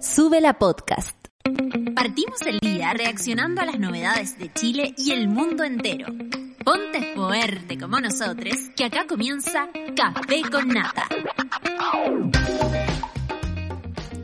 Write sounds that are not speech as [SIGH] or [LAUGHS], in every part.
Sube la podcast. Partimos el día reaccionando a las novedades de Chile y el mundo entero. Ponte fuerte como nosotros, que acá comienza Café con Nata.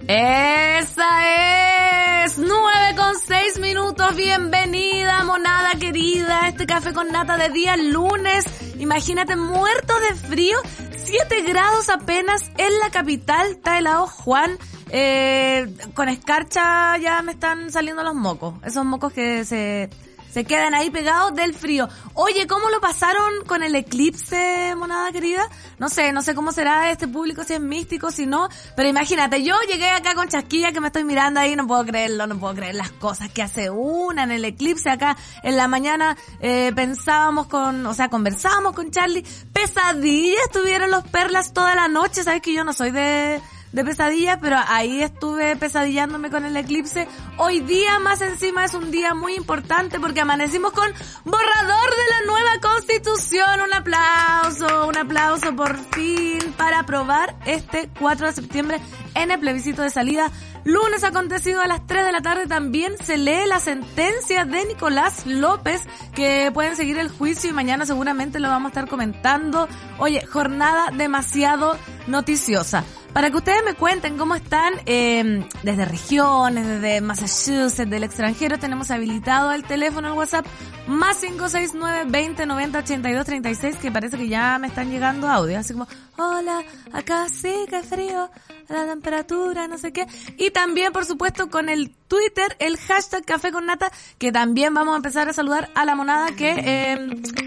Esa es 9 con 6 minutos. Bienvenida, monada querida, a este café con nata de día lunes. Imagínate muerto de frío, 7 grados apenas en la capital. Está helado Juan. Eh, con escarcha ya me están saliendo los mocos. Esos mocos que se se quedan ahí pegados del frío. Oye, ¿cómo lo pasaron con el eclipse, monada querida? No sé, no sé cómo será este público, si es místico, si no. Pero imagínate, yo llegué acá con chasquilla que me estoy mirando ahí, no puedo creerlo, no puedo creer las cosas que hace una en el eclipse acá. En la mañana eh, pensábamos con, o sea, conversábamos con Charlie. Pesadillas tuvieron los perlas toda la noche, sabes que yo no soy de de pesadillas, pero ahí estuve pesadillándome con el eclipse. Hoy día más encima es un día muy importante porque amanecimos con borrador de la nueva constitución. Un aplauso, un aplauso por fin para aprobar este 4 de septiembre en el plebiscito de salida. Lunes acontecido a las 3 de la tarde también se lee la sentencia de Nicolás López que pueden seguir el juicio y mañana seguramente lo vamos a estar comentando. Oye, jornada demasiado noticiosa para que ustedes me cuenten cómo están eh, desde regiones, desde Massachusetts, del extranjero. Tenemos habilitado el teléfono, el WhatsApp, más 569 20 90 82 36, que parece que ya me están llegando audios. Así como, hola, acá sí, que frío, la temperatura, no sé qué. Y también, por supuesto, con el Twitter, el hashtag Café con Nata, que también vamos a empezar a saludar a la monada que eh,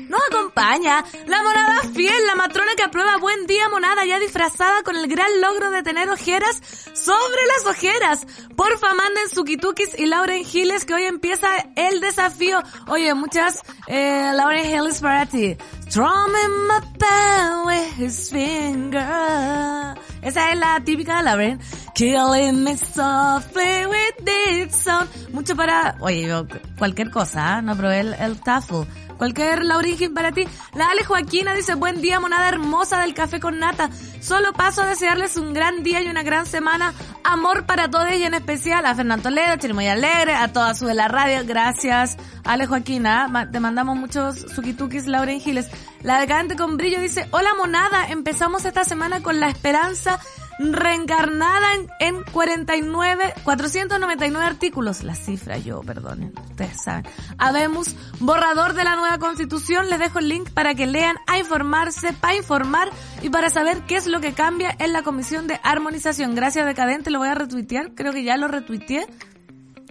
nos acompaña. La monada fiel, la matrona que aprueba buen día monada, ya disfrazada con el gran logro de tener ojeras sobre las ojeras. Porfa, manden Sukitukis y Lauren Giles que hoy empieza el desafío. Oye, muchas eh, Lauren Giles para ti. Strumming my pen with his finger. Esa es la típica de Lauren. Killing me softly with this sound. Mucho para, oye, cualquier cosa, ¿eh? no probé el, el TAFL. Cualquier Laurín para ti. La Ale Joaquina dice, buen día, monada hermosa del café con nata. Solo paso a desearles un gran día y una gran semana. Amor para todos y en especial a Fernando Toledo, Chirimoy Alegre, a toda su de la radio. Gracias, Ale Joaquina. Te mandamos muchos sukitukis, Lauren Giles. La decadente con brillo dice, hola monada, empezamos esta semana con la esperanza reencarnada en, en 49, 499 artículos. La cifra yo, perdonen, ustedes saben. Habemos borrador de la nueva constitución. Les dejo el link para que lean, a informarse, para informar y para saber qué es lo que cambia en la comisión de armonización. Gracias, Decadente, lo voy a retuitear. Creo que ya lo retuiteé.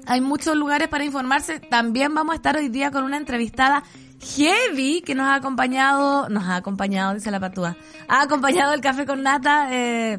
Hay muchos lugares para informarse. También vamos a estar hoy día con una entrevistada heavy que nos ha acompañado, nos ha acompañado, dice la patúa, ha acompañado el café con nata, eh,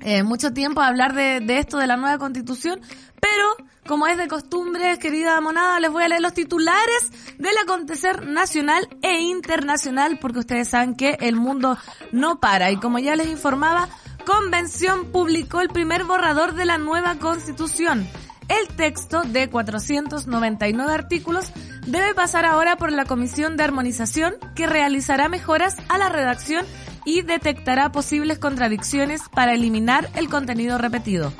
eh, mucho tiempo a hablar de, de, esto de la nueva constitución, pero como es de costumbre, querida monada, les voy a leer los titulares del acontecer nacional e internacional, porque ustedes saben que el mundo no para. Y como ya les informaba, Convención publicó el primer borrador de la nueva constitución. El texto de 499 artículos debe pasar ahora por la Comisión de Armonización que realizará mejoras a la redacción y detectará posibles contradicciones para eliminar el contenido repetido.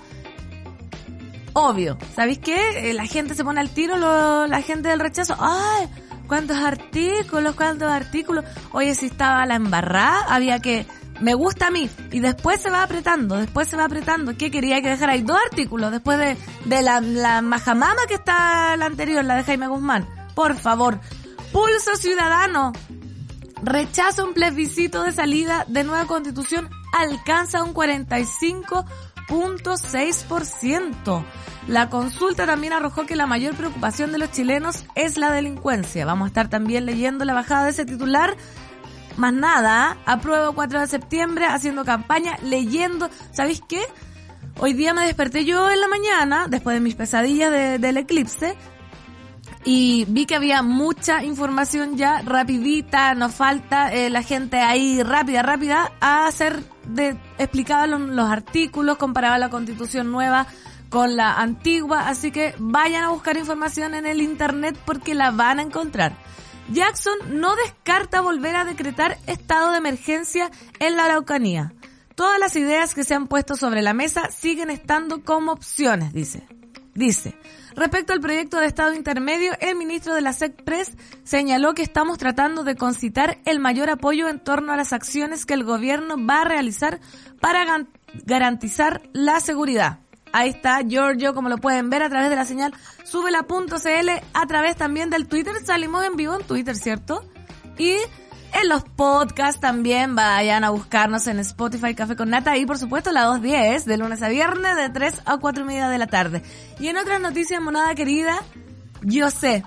Obvio, ¿sabéis qué? La gente se pone al tiro, lo, la gente del rechazo. ¡Ay! ¿Cuántos artículos? ¿Cuántos artículos? Oye, si estaba la embarrada, había que... Me gusta a mí. Y después se va apretando, después se va apretando. ¿Qué quería que dejara ahí? Dos artículos después de, de la majamama que está la anterior, la de Jaime Guzmán. Por favor. Pulso Ciudadano rechaza un plebiscito de salida de nueva constitución alcanza un 45.6%. La consulta también arrojó que la mayor preocupación de los chilenos es la delincuencia. Vamos a estar también leyendo la bajada de ese titular. Más nada, apruebo 4 de septiembre haciendo campaña, leyendo. ¿Sabéis qué? Hoy día me desperté yo en la mañana, después de mis pesadillas de, del eclipse, y vi que había mucha información ya rapidita, nos falta eh, la gente ahí rápida, rápida a hacer de explicaba los, los artículos, comparaba la constitución nueva con la antigua, así que vayan a buscar información en el internet porque la van a encontrar. Jackson no descarta volver a decretar estado de emergencia en la Araucanía. Todas las ideas que se han puesto sobre la mesa siguen estando como opciones, dice. Dice, respecto al proyecto de Estado intermedio, el ministro de la SECPRES señaló que estamos tratando de concitar el mayor apoyo en torno a las acciones que el gobierno va a realizar para garantizar la seguridad. Ahí está Giorgio, como lo pueden ver a través de la señal subela.cl, a través también del Twitter. Salimos en vivo en Twitter, ¿cierto? Y en los podcasts también vayan a buscarnos en Spotify Café con Nata y por supuesto la 210 de lunes a viernes de 3 a 4 y media de la tarde. Y en otras noticias, monada querida, yo sé,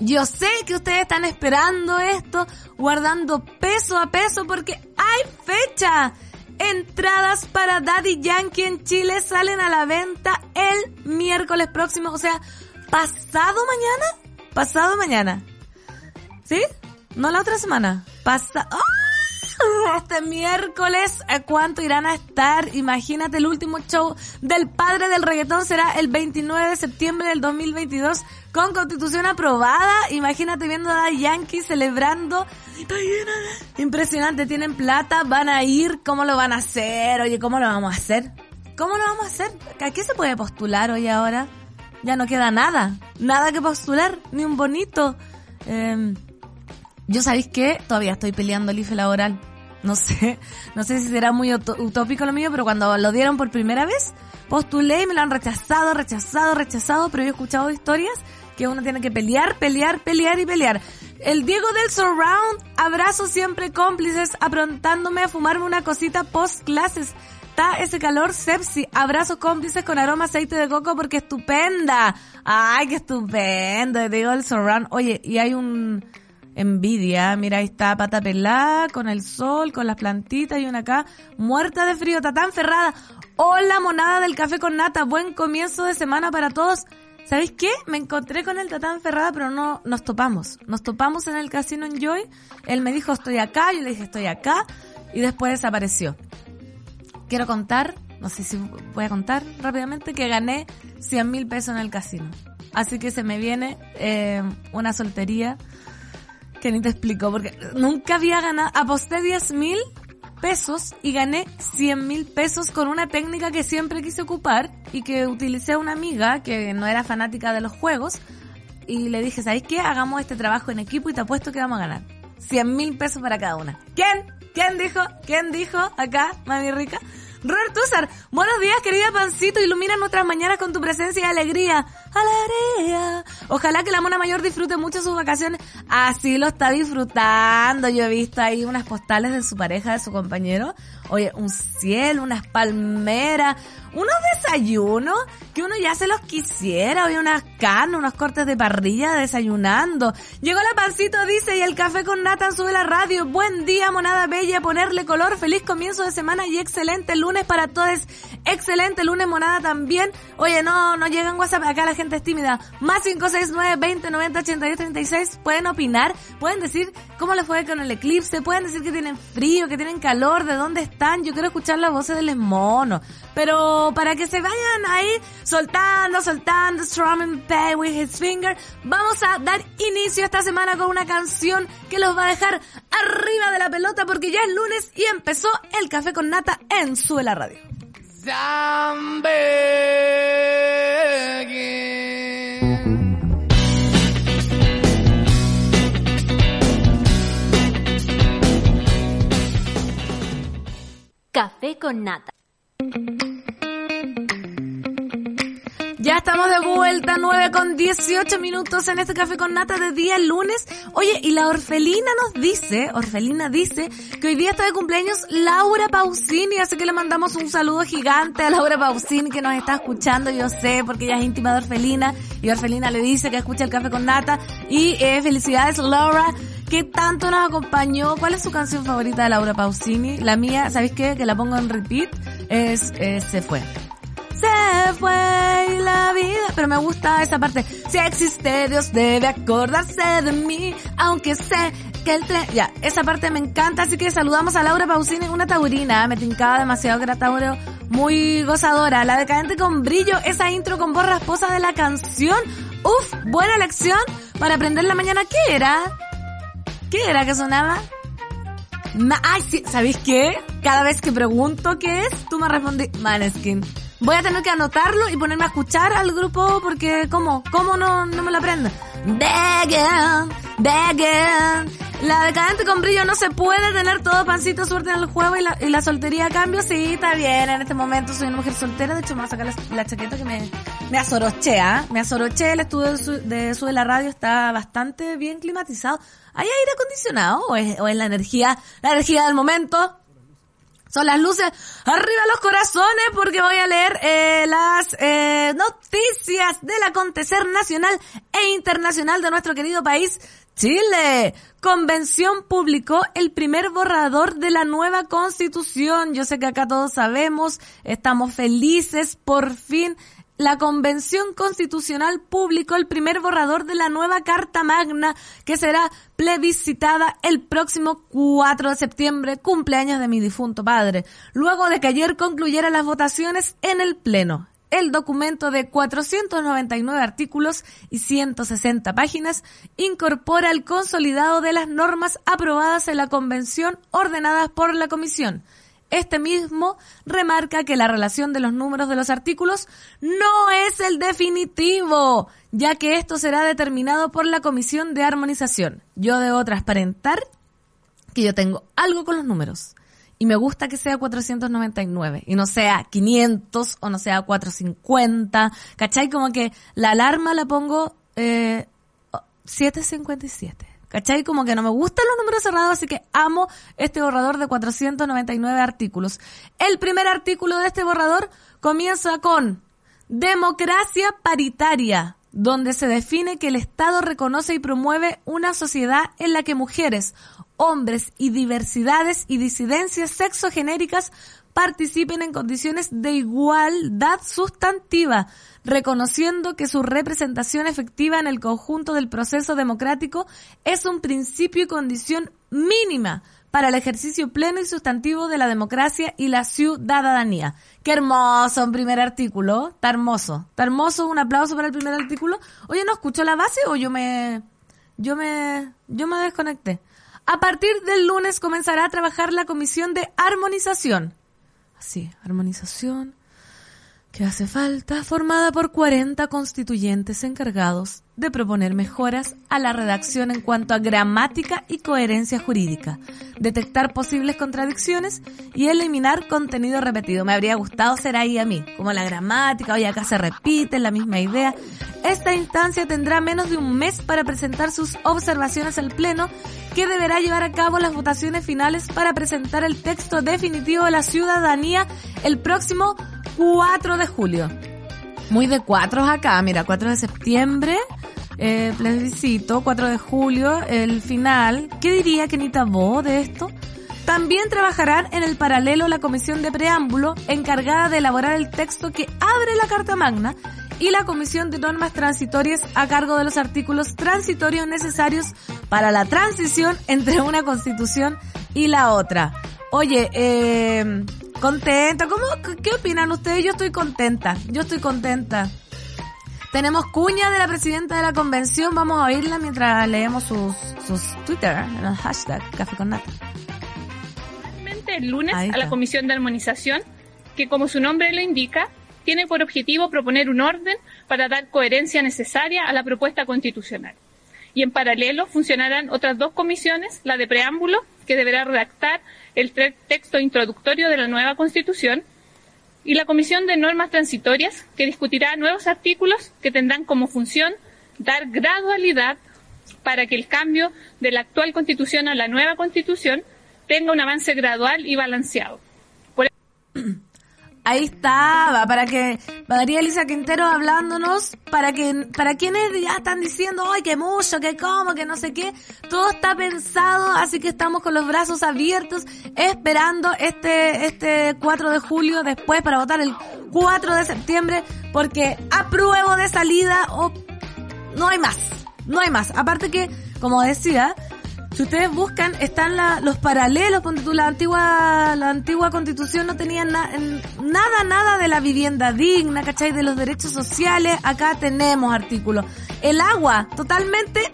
yo sé que ustedes están esperando esto, guardando peso a peso porque hay fecha. Entradas para Daddy Yankee en Chile salen a la venta el miércoles próximo, o sea, pasado mañana, pasado mañana. ¿Sí? No la otra semana. Pasa. ¡Ah! Este miércoles, ¿cuánto irán a estar? Imagínate, el último show del padre del reggaetón será el 29 de septiembre del 2022 con constitución aprobada. Imagínate viendo a Yankee celebrando. Impresionante, tienen plata, van a ir, ¿cómo lo van a hacer? Oye, ¿cómo lo vamos a hacer? ¿Cómo lo vamos a hacer? ¿A qué se puede postular hoy ahora? Ya no queda nada, nada que postular, ni un bonito. Eh, yo sabéis que todavía estoy peleando el IFE laboral. No sé, [LAUGHS] no sé si será muy utópico lo mío, pero cuando lo dieron por primera vez, postulé y me lo han rechazado, rechazado, rechazado, pero yo he escuchado historias que uno tiene que pelear, pelear, pelear y pelear. El Diego del Surround, abrazo siempre cómplices, aprontándome a fumarme una cosita post clases. Está ese calor sepsi, abrazo cómplices con aroma aceite de coco porque estupenda. Ay, qué estupendo, Diego del Surround. Oye, y hay un, envidia. Mira, ahí está pata pelada, con el sol, con las plantitas y una acá, muerta de frío, tan ferrada. Hola, monada del café con nata, buen comienzo de semana para todos. ¿Sabéis qué? Me encontré con el Tatán Ferrada, pero no nos topamos. Nos topamos en el casino en Joy. Él me dijo, estoy acá. Yo le dije, estoy acá. Y después desapareció. Quiero contar, no sé si voy a contar rápidamente, que gané 100 mil pesos en el casino. Así que se me viene eh, una soltería que ni te explico, porque nunca había ganado, aposté 10 mil pesos y gané 100 mil pesos con una técnica que siempre quise ocupar y que utilicé a una amiga que no era fanática de los juegos y le dije, ¿sabes qué? Hagamos este trabajo en equipo y te apuesto que vamos a ganar. 100 mil pesos para cada una. ¿Quién? ¿Quién dijo? ¿Quién dijo acá, mami rica? Robert buenos días querida Pancito, ilumina nuestras mañanas con tu presencia y alegría. Alegría. Ojalá que la mona mayor disfrute mucho sus vacaciones. Así lo está disfrutando. Yo he visto ahí unas postales de su pareja, de su compañero. Oye, un cielo, unas palmeras, unos desayunos que uno ya se los quisiera. Oye, unas carnes, unos cortes de parrilla desayunando. Llegó la pancito, dice, y el café con nata sube la radio. Buen día, monada bella, ponerle color. Feliz comienzo de semana y excelente lunes para todos. Excelente lunes, monada también. Oye, no, no llegan WhatsApp. Acá la gente es tímida. Más 569 20 90 82 36. Pueden opinar, pueden decir cómo les fue con el eclipse, pueden decir que tienen frío, que tienen calor, de dónde están. Yo quiero escuchar las voces de los monos. Pero para que se vayan ahí soltando, soltando, strumming pay with his finger, vamos a dar inicio esta semana con una canción que los va a dejar arriba de la pelota porque ya es lunes y empezó el café con nata en Suela Radio. Café con nata. Ya estamos de vuelta, 9 con 18 minutos en este café con nata de día lunes. Oye, y la orfelina nos dice, orfelina dice, que hoy día está de cumpleaños Laura Pausini, así que le mandamos un saludo gigante a Laura Pausini que nos está escuchando, yo sé, porque ella es íntima de orfelina, y orfelina le dice que escucha el café con nata. Y eh, felicidades Laura, que tanto nos acompañó. ¿Cuál es su canción favorita de Laura Pausini? La mía, ¿sabéis qué? Que la pongo en repeat, es eh, Se Fue fue la vida. Pero me gusta esa parte. Si existe, Dios debe acordarse de mí, aunque sé que el tren... Ya, esa parte me encanta, así que saludamos a Laura Pausini, una taurina, me tincaba demasiado que era tauro, muy gozadora. La decadente con brillo, esa intro con voz rasposa de la canción. Uf, buena elección para aprender la mañana. ¿Qué era? ¿Qué era que sonaba? ay, sí, ¿sabéis qué? cada vez que pregunto qué es, tú me respondes Maneskin. Voy a tener que anotarlo y ponerme a escuchar al grupo porque, ¿cómo? ¿Cómo no, no me lo aprendo? Begging, begging. La decadente con brillo no se puede tener todo pancito suerte en el juego y la, y la soltería cambio. Sí, está bien. En este momento soy una mujer soltera. De hecho, me voy a sacar la, chaqueta que me, me azorochea. Me azoroché. El estudio de su, de su de la radio está bastante bien climatizado. ¿Hay aire acondicionado o es, o es la energía, la energía del momento? Son las luces arriba los corazones porque voy a leer eh, las eh, noticias del acontecer nacional e internacional de nuestro querido país, Chile. Convención publicó el primer borrador de la nueva constitución. Yo sé que acá todos sabemos, estamos felices, por fin la Convención Constitucional publicó el primer borrador de la nueva Carta Magna que será plebiscitada el próximo 4 de septiembre, cumpleaños de mi difunto padre, luego de que ayer concluyeran las votaciones en el Pleno. El documento de 499 artículos y 160 páginas incorpora el consolidado de las normas aprobadas en la Convención ordenadas por la Comisión. Este mismo remarca que la relación de los números de los artículos no es el definitivo, ya que esto será determinado por la Comisión de Armonización. Yo debo transparentar que yo tengo algo con los números. Y me gusta que sea 499 y no sea 500 o no sea 450. ¿Cachai? Como que la alarma la pongo eh, 757. ¿Cachai? Como que no me gustan los números cerrados, así que amo este borrador de 499 artículos. El primer artículo de este borrador comienza con democracia paritaria, donde se define que el Estado reconoce y promueve una sociedad en la que mujeres, hombres y diversidades y disidencias sexogenéricas participen en condiciones de igualdad sustantiva, reconociendo que su representación efectiva en el conjunto del proceso democrático es un principio y condición mínima para el ejercicio pleno y sustantivo de la democracia y la ciudadanía. Qué hermoso un primer artículo, está hermoso, está hermoso, un aplauso para el primer artículo. Oye, ¿no escucho la base o yo me, yo me, yo me desconecté? A partir del lunes comenzará a trabajar la comisión de armonización. Así, armonización, que hace falta, formada por 40 constituyentes encargados de proponer mejoras a la redacción en cuanto a gramática y coherencia jurídica, detectar posibles contradicciones y eliminar contenido repetido. Me habría gustado ser ahí a mí, como la gramática, oye, acá se repite la misma idea. Esta instancia tendrá menos de un mes para presentar sus observaciones al Pleno, que deberá llevar a cabo las votaciones finales para presentar el texto definitivo de la ciudadanía el próximo 4 de julio. Muy de cuatro acá, mira, 4 de septiembre, eh, plebiscito, 4 de julio, el final. ¿Qué diría Kenita Bo de esto? También trabajarán en el paralelo la comisión de preámbulo encargada de elaborar el texto que abre la Carta Magna y la comisión de normas transitorias a cargo de los artículos transitorios necesarios para la transición entre una constitución y la otra. Oye, eh, contenta, ¿cómo, qué opinan ustedes? Yo estoy contenta, yo estoy contenta. Tenemos cuña de la presidenta de la convención, vamos a oírla mientras leemos sus, sus Twitter, en el hashtag Café con Nata. El lunes a la Comisión de Armonización, que como su nombre lo indica, tiene por objetivo proponer un orden para dar coherencia necesaria a la propuesta constitucional. Y en paralelo funcionarán otras dos comisiones, la de preámbulo, que deberá redactar el texto introductorio de la nueva Constitución, y la Comisión de Normas Transitorias, que discutirá nuevos artículos que tendrán como función dar gradualidad para que el cambio de la actual Constitución a la nueva Constitución tenga un avance gradual y balanceado. Ahí estaba, para que María Elisa Quintero hablándonos, para que, para quienes ya están diciendo, ay, que mucho, que cómo, que no sé qué, todo está pensado, así que estamos con los brazos abiertos, esperando este, este 4 de julio, después para votar el 4 de septiembre, porque apruebo de salida o no hay más, no hay más. Aparte que, como decía, si ustedes buscan, están los paralelos, con la antigua, la antigua constitución no tenía nada, nada de la vivienda digna, ¿cachai? De los derechos sociales, acá tenemos artículos. El agua, totalmente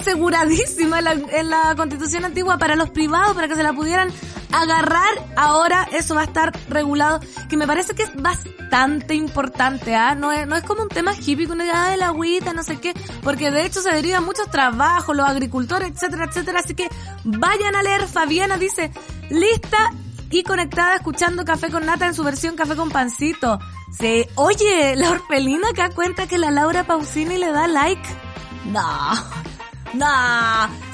aseguradísima en la, en la constitución antigua para los privados, para que se la pudieran agarrar ahora, eso va a estar regulado, que me parece que es bastante importante, ¿ah? No es, no es como un tema hippie, una idea de la agüita, no sé qué, porque de hecho se deriva muchos trabajos, los agricultores, etcétera, etcétera, así que vayan a leer, Fabiana dice, lista y conectada escuchando Café con Nata en su versión Café con Pancito. Sí, oye, la orfelina acá cuenta que la Laura Pausini le da like. No, no,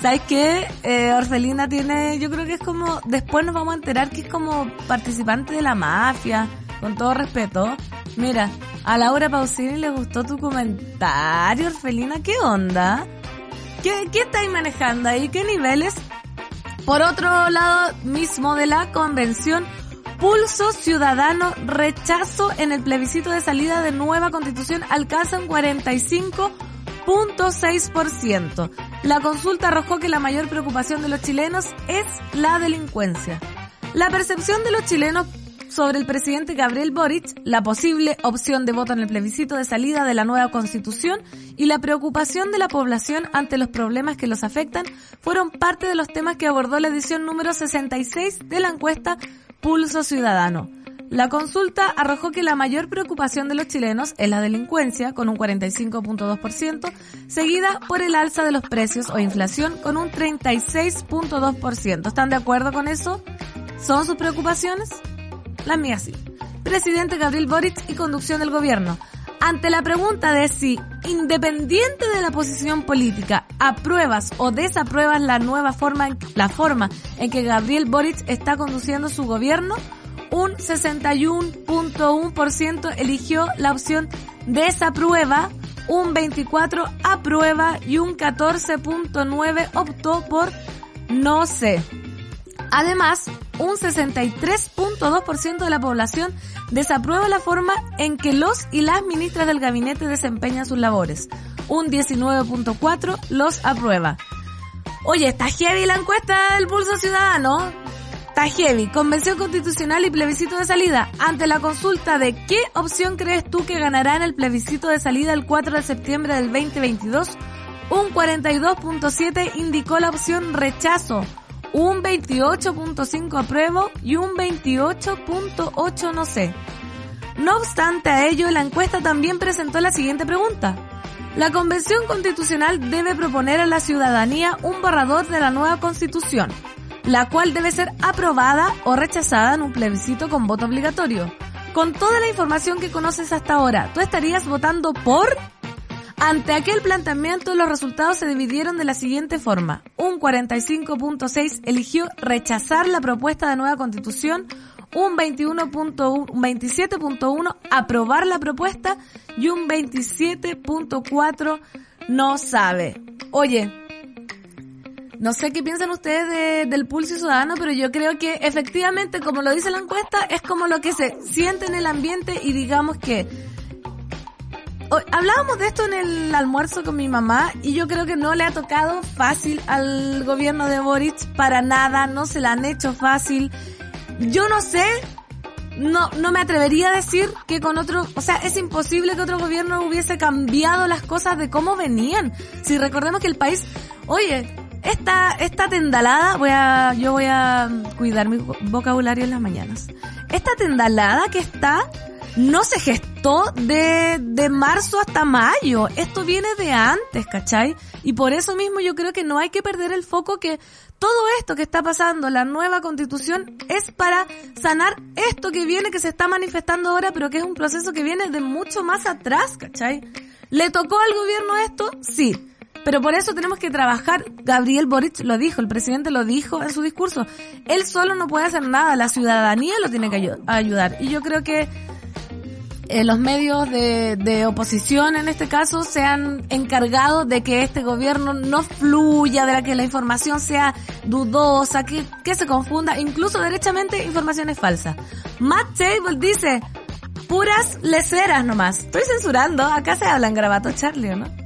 ¿sabes qué? Eh, Orfelina tiene, yo creo que es como, después nos vamos a enterar que es como participante de la mafia, con todo respeto. Mira, a Laura Pausini le gustó tu comentario, Orfelina, ¿qué onda? ¿Qué, qué estáis manejando ahí? ¿Qué niveles? Por otro lado, mismo de la convención, pulso ciudadano rechazo en el plebiscito de salida de nueva constitución alcanza un 45.6%. La consulta arrojó que la mayor preocupación de los chilenos es la delincuencia. La percepción de los chilenos sobre el presidente Gabriel Boric, la posible opción de voto en el plebiscito de salida de la nueva constitución y la preocupación de la población ante los problemas que los afectan fueron parte de los temas que abordó la edición número 66 de la encuesta Pulso Ciudadano. La consulta arrojó que la mayor preocupación de los chilenos es la delincuencia, con un 45.2%, seguida por el alza de los precios o inflación, con un 36.2%. ¿Están de acuerdo con eso? ¿Son sus preocupaciones? Las mías sí. Presidente Gabriel Boric y conducción del gobierno. Ante la pregunta de si, independiente de la posición política, apruebas o desapruebas la nueva forma, la forma en que Gabriel Boric está conduciendo su gobierno, un 61.1% eligió la opción desaprueba, un 24 aprueba y un 14.9 optó por no sé. Además, un 63.2% de la población desaprueba la forma en que los y las ministras del gabinete desempeñan sus labores. Un 19.4 los aprueba. Oye, está heavy la encuesta del Pulso Ciudadano. Heavy. Convención Constitucional y plebiscito de salida. Ante la consulta de qué opción crees tú que ganará en el plebiscito de salida el 4 de septiembre del 2022, un 42.7 indicó la opción rechazo, un 28.5 apruebo y un 28.8 no sé. No obstante a ello, la encuesta también presentó la siguiente pregunta. La Convención Constitucional debe proponer a la ciudadanía un borrador de la nueva Constitución la cual debe ser aprobada o rechazada en un plebiscito con voto obligatorio. Con toda la información que conoces hasta ahora, ¿tú estarías votando por? Ante aquel planteamiento, los resultados se dividieron de la siguiente forma. Un 45.6 eligió rechazar la propuesta de nueva constitución, un 27.1 aprobar la propuesta y un 27.4 no sabe. Oye, no sé qué piensan ustedes del pulso ciudadano, pero yo creo que efectivamente, como lo dice la encuesta, es como lo que se siente en el ambiente y digamos que hablábamos de esto en el almuerzo con mi mamá y yo creo que no le ha tocado fácil al gobierno de Boric para nada, no se la han hecho fácil. Yo no sé, no, no me atrevería a decir que con otro, o sea, es imposible que otro gobierno hubiese cambiado las cosas de cómo venían. Si recordemos que el país, oye, esta, esta tendalada, voy a, yo voy a cuidar mi vocabulario en las mañanas. Esta tendalada que está, no se gestó de, de marzo hasta mayo. Esto viene de antes, ¿cachai? Y por eso mismo yo creo que no hay que perder el foco que todo esto que está pasando, la nueva constitución, es para sanar esto que viene, que se está manifestando ahora, pero que es un proceso que viene de mucho más atrás, ¿cachai? ¿Le tocó al gobierno esto? Sí. Pero por eso tenemos que trabajar. Gabriel Boric lo dijo, el presidente lo dijo en su discurso. Él solo no puede hacer nada, la ciudadanía lo tiene que ayudar. Y yo creo que eh, los medios de, oposición en este caso se han encargado de que este gobierno no fluya, de que la información sea dudosa, que, se confunda, incluso derechamente información es falsa. Matt Table dice, puras leceras nomás. Estoy censurando, acá se habla en grabato Charlie, ¿no?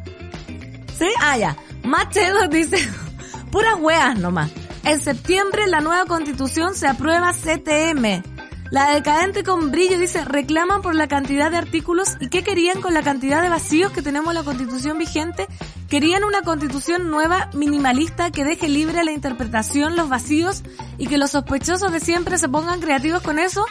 ¿Sí? Ah, ya. Machado dice, [LAUGHS] puras weas nomás. En septiembre la nueva constitución se aprueba CTM. La decadente con brillo dice, reclaman por la cantidad de artículos y qué querían con la cantidad de vacíos que tenemos en la constitución vigente Querían una constitución nueva, minimalista, que deje libre la interpretación, los vacíos y que los sospechosos de siempre se pongan creativos con eso.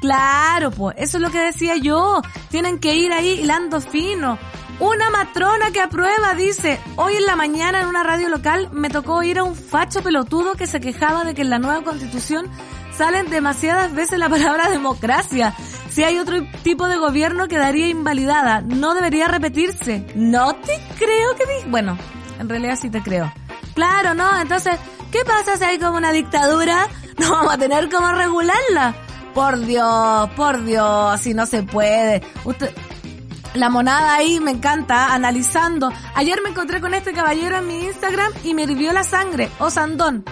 Claro, pues, eso es lo que decía yo. Tienen que ir ahí hilando fino. Una matrona que aprueba dice, hoy en la mañana en una radio local me tocó oír a un facho pelotudo que se quejaba de que en la nueva constitución salen demasiadas veces la palabra [LAUGHS] democracia. Si hay otro tipo de gobierno quedaría invalidada. No debería repetirse. No te creo que... Di bueno, en realidad sí te creo. Claro, ¿no? Entonces, ¿qué pasa si hay como una dictadura? [LAUGHS] No vamos a tener cómo regularla. Por Dios, por Dios, así no se puede. Usted, la monada ahí me encanta, analizando. Ayer me encontré con este caballero en mi Instagram y me hirvió la sangre, Osandón.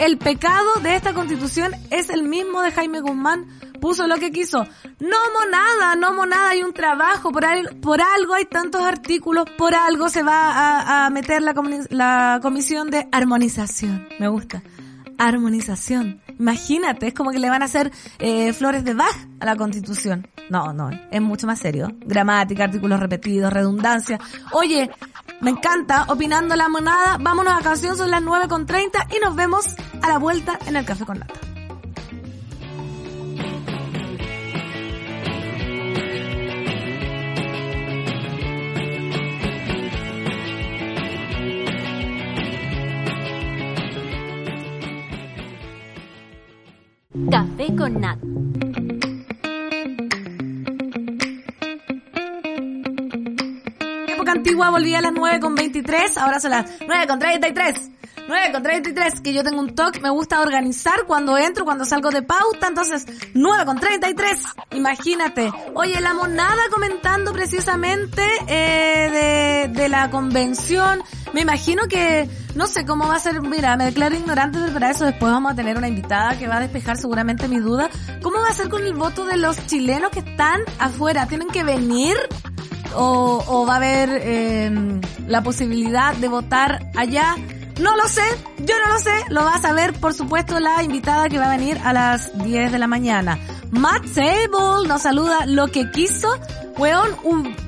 El pecado de esta constitución es el mismo de Jaime Guzmán. Puso lo que quiso. No monada, no monada, hay un trabajo. Por, por algo hay tantos artículos, por algo se va a, meter la comisión de armonización. Me gusta. Armonización. Imagínate, es como que le van a hacer eh, flores de Bach a la constitución. No, no, es mucho más serio. Gramática, artículos repetidos, redundancia. Oye, me encanta, opinando la monada. Vámonos a canción, son las 9.30 y nos vemos a la vuelta en el Café con Nata. Con Nat. Época antigua volví a las 9 con 23, ahora son las 9 con 33. 9 con 33, que yo tengo un toque, me gusta organizar cuando entro, cuando salgo de pauta, entonces 9 con 33, imagínate. Oye, la monada comentando precisamente eh, de, de la convención, me imagino que, no sé cómo va a ser, mira, me declaro ignorante, pero para eso después vamos a tener una invitada que va a despejar seguramente mi duda. ¿Cómo va a ser con el voto de los chilenos que están afuera? ¿Tienen que venir? ¿O, o va a haber eh, la posibilidad de votar allá? No lo sé, yo no lo sé, lo va a saber por supuesto la invitada que va a venir a las 10 de la mañana. Matt Sable nos saluda lo que quiso. Weón,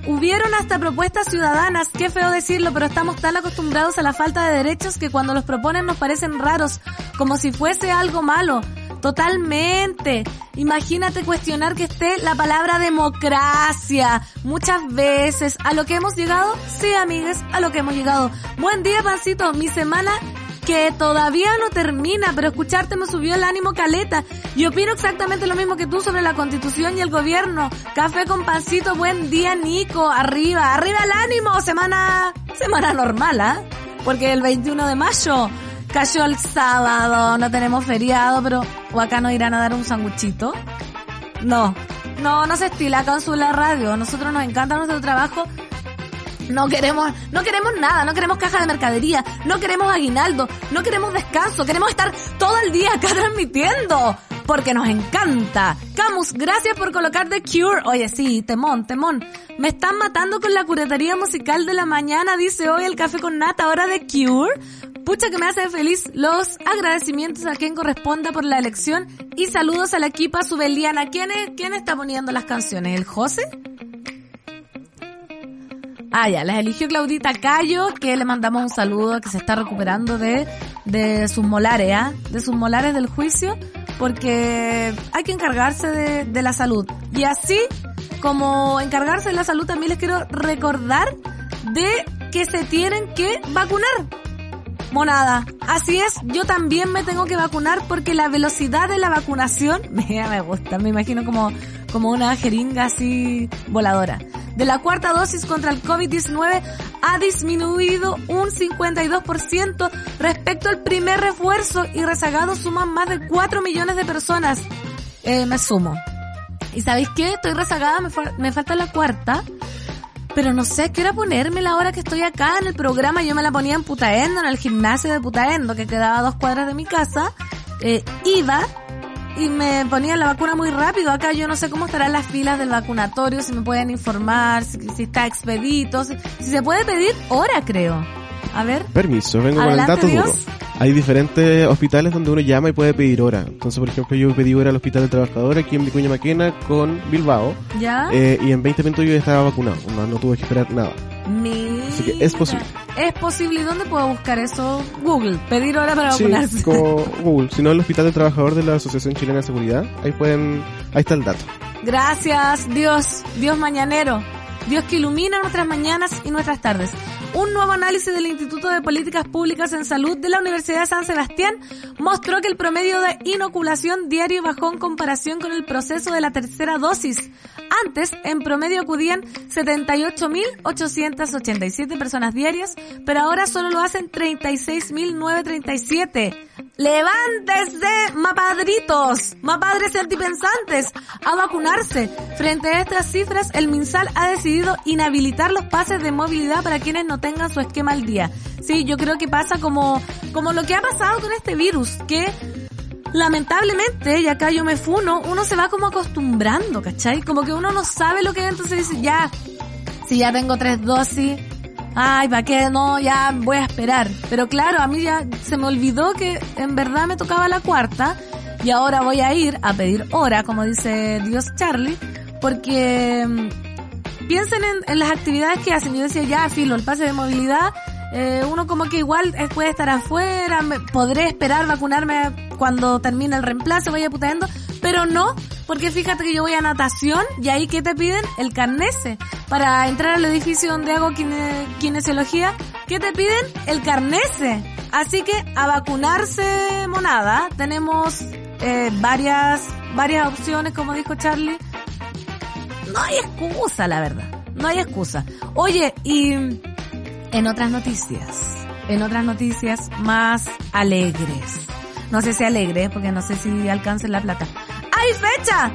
hubieron hasta propuestas ciudadanas, qué feo decirlo, pero estamos tan acostumbrados a la falta de derechos que cuando los proponen nos parecen raros, como si fuese algo malo. Totalmente. Imagínate cuestionar que esté la palabra democracia muchas veces. ¿A lo que hemos llegado? Sí, amigues, a lo que hemos llegado. Buen día, pancito. Mi semana que todavía no termina, pero escucharte me subió el ánimo caleta. Y opino exactamente lo mismo que tú sobre la constitución y el gobierno. Café con pancito, buen día Nico, arriba, arriba el ánimo, semana, semana normal, ¿ah? Porque el 21 de mayo cayó el sábado, no tenemos feriado, pero o acá nos irán a dar un sanguchito. No, no, no se estila acá en la radio. Nosotros nos encanta nuestro trabajo. No queremos, no queremos nada, no queremos caja de mercadería, no queremos aguinaldo, no queremos descanso, queremos estar todo el día acá [LAUGHS] transmitiendo. Porque nos encanta. Camus, gracias por colocar The Cure. Oye, sí, temón, temón. Me están matando con la curatería musical de la mañana, dice hoy el café con nata, ahora The Cure. Pucha que me hace feliz los agradecimientos a quien corresponda por la elección y saludos a la equipa subeliana. ¿Quién, es, ¿Quién está poniendo las canciones? ¿El José? Ah, ya, las eligió Claudita Cayo, que le mandamos un saludo, que se está recuperando de, de sus molares, ¿ah? De sus molares del juicio, porque hay que encargarse de, de la salud. Y así, como encargarse de la salud, también les quiero recordar de que se tienen que vacunar. Monada. Así es, yo también me tengo que vacunar porque la velocidad de la vacunación, [LAUGHS] me, gusta, me imagino como, como una jeringa así voladora de la cuarta dosis contra el COVID-19 ha disminuido un 52% respecto al primer refuerzo y rezagados suman más de 4 millones de personas. Eh, me sumo. ¿Y sabéis qué? Estoy rezagada, me, me falta la cuarta. Pero no sé qué hora ponerme la hora que estoy acá en el programa. Yo me la ponía en Putaendo, en el gimnasio de Putaendo, que quedaba a dos cuadras de mi casa. Eh, iba y me ponían la vacuna muy rápido. Acá yo no sé cómo estarán las filas del vacunatorio, si me pueden informar, si, si está expedito, si, si, se puede pedir hora, creo. A ver. Permiso, vengo con el dato Dios. duro. Hay diferentes hospitales donde uno llama y puede pedir hora. Entonces, por ejemplo, yo pedí hora al Hospital del Trabajador aquí en Vicuña Maquena con Bilbao. ¿Ya? Eh, y en 20 minutos yo ya estaba vacunado. No, no tuve que esperar nada. Mira. Así que es posible. Es posible. ¿Y dónde puedo buscar eso? Google. Pedir hora para Sí, vacunarse. como [LAUGHS] Google. Si no, el Hospital del Trabajador de la Asociación Chilena de Seguridad. Ahí pueden, ahí está el dato. Gracias, Dios, Dios mañanero, Dios que ilumina nuestras mañanas y nuestras tardes. Un nuevo análisis del Instituto de Políticas Públicas en Salud de la Universidad de San Sebastián mostró que el promedio de inoculación diario bajó en comparación con el proceso de la tercera dosis. Antes, en promedio acudían 78.887 personas diarias, pero ahora solo lo hacen 36.937. ¡Levántese, mapadritos! ¡Mapadres antipensantes! ¡A vacunarse! Frente a estas cifras, el MinSal ha decidido inhabilitar los pases de movilidad para quienes no tengan su esquema al día. Sí, yo creo que pasa como, como lo que ha pasado con este virus, que lamentablemente, y acá yo me funo, uno se va como acostumbrando, ¿cachai? Como que uno no sabe lo que es, entonces dice, ya, si ya tengo tres dosis, ay, ¿para qué? No, ya voy a esperar. Pero claro, a mí ya se me olvidó que en verdad me tocaba la cuarta y ahora voy a ir a pedir hora, como dice Dios Charlie, porque mm, piensen en, en las actividades que hacen. Yo decía, ya, filo, el pase de movilidad, eh, uno como que igual eh, puede estar afuera, me- podré esperar vacunarme cuando termine el reemplazo, vaya putaendo, pero no, porque fíjate que yo voy a natación y ahí ¿qué te piden? El carnese. Para entrar al edificio donde hago kine- kinesiología, ¿qué te piden? El carnese. Así que a vacunarse monada, tenemos eh, varias, varias opciones, como dijo Charlie. No hay excusa, la verdad. No hay excusa. Oye, y en otras noticias, en otras noticias más alegres. No sé si alegre, porque no sé si alcancen la plata. ¡Hay fecha!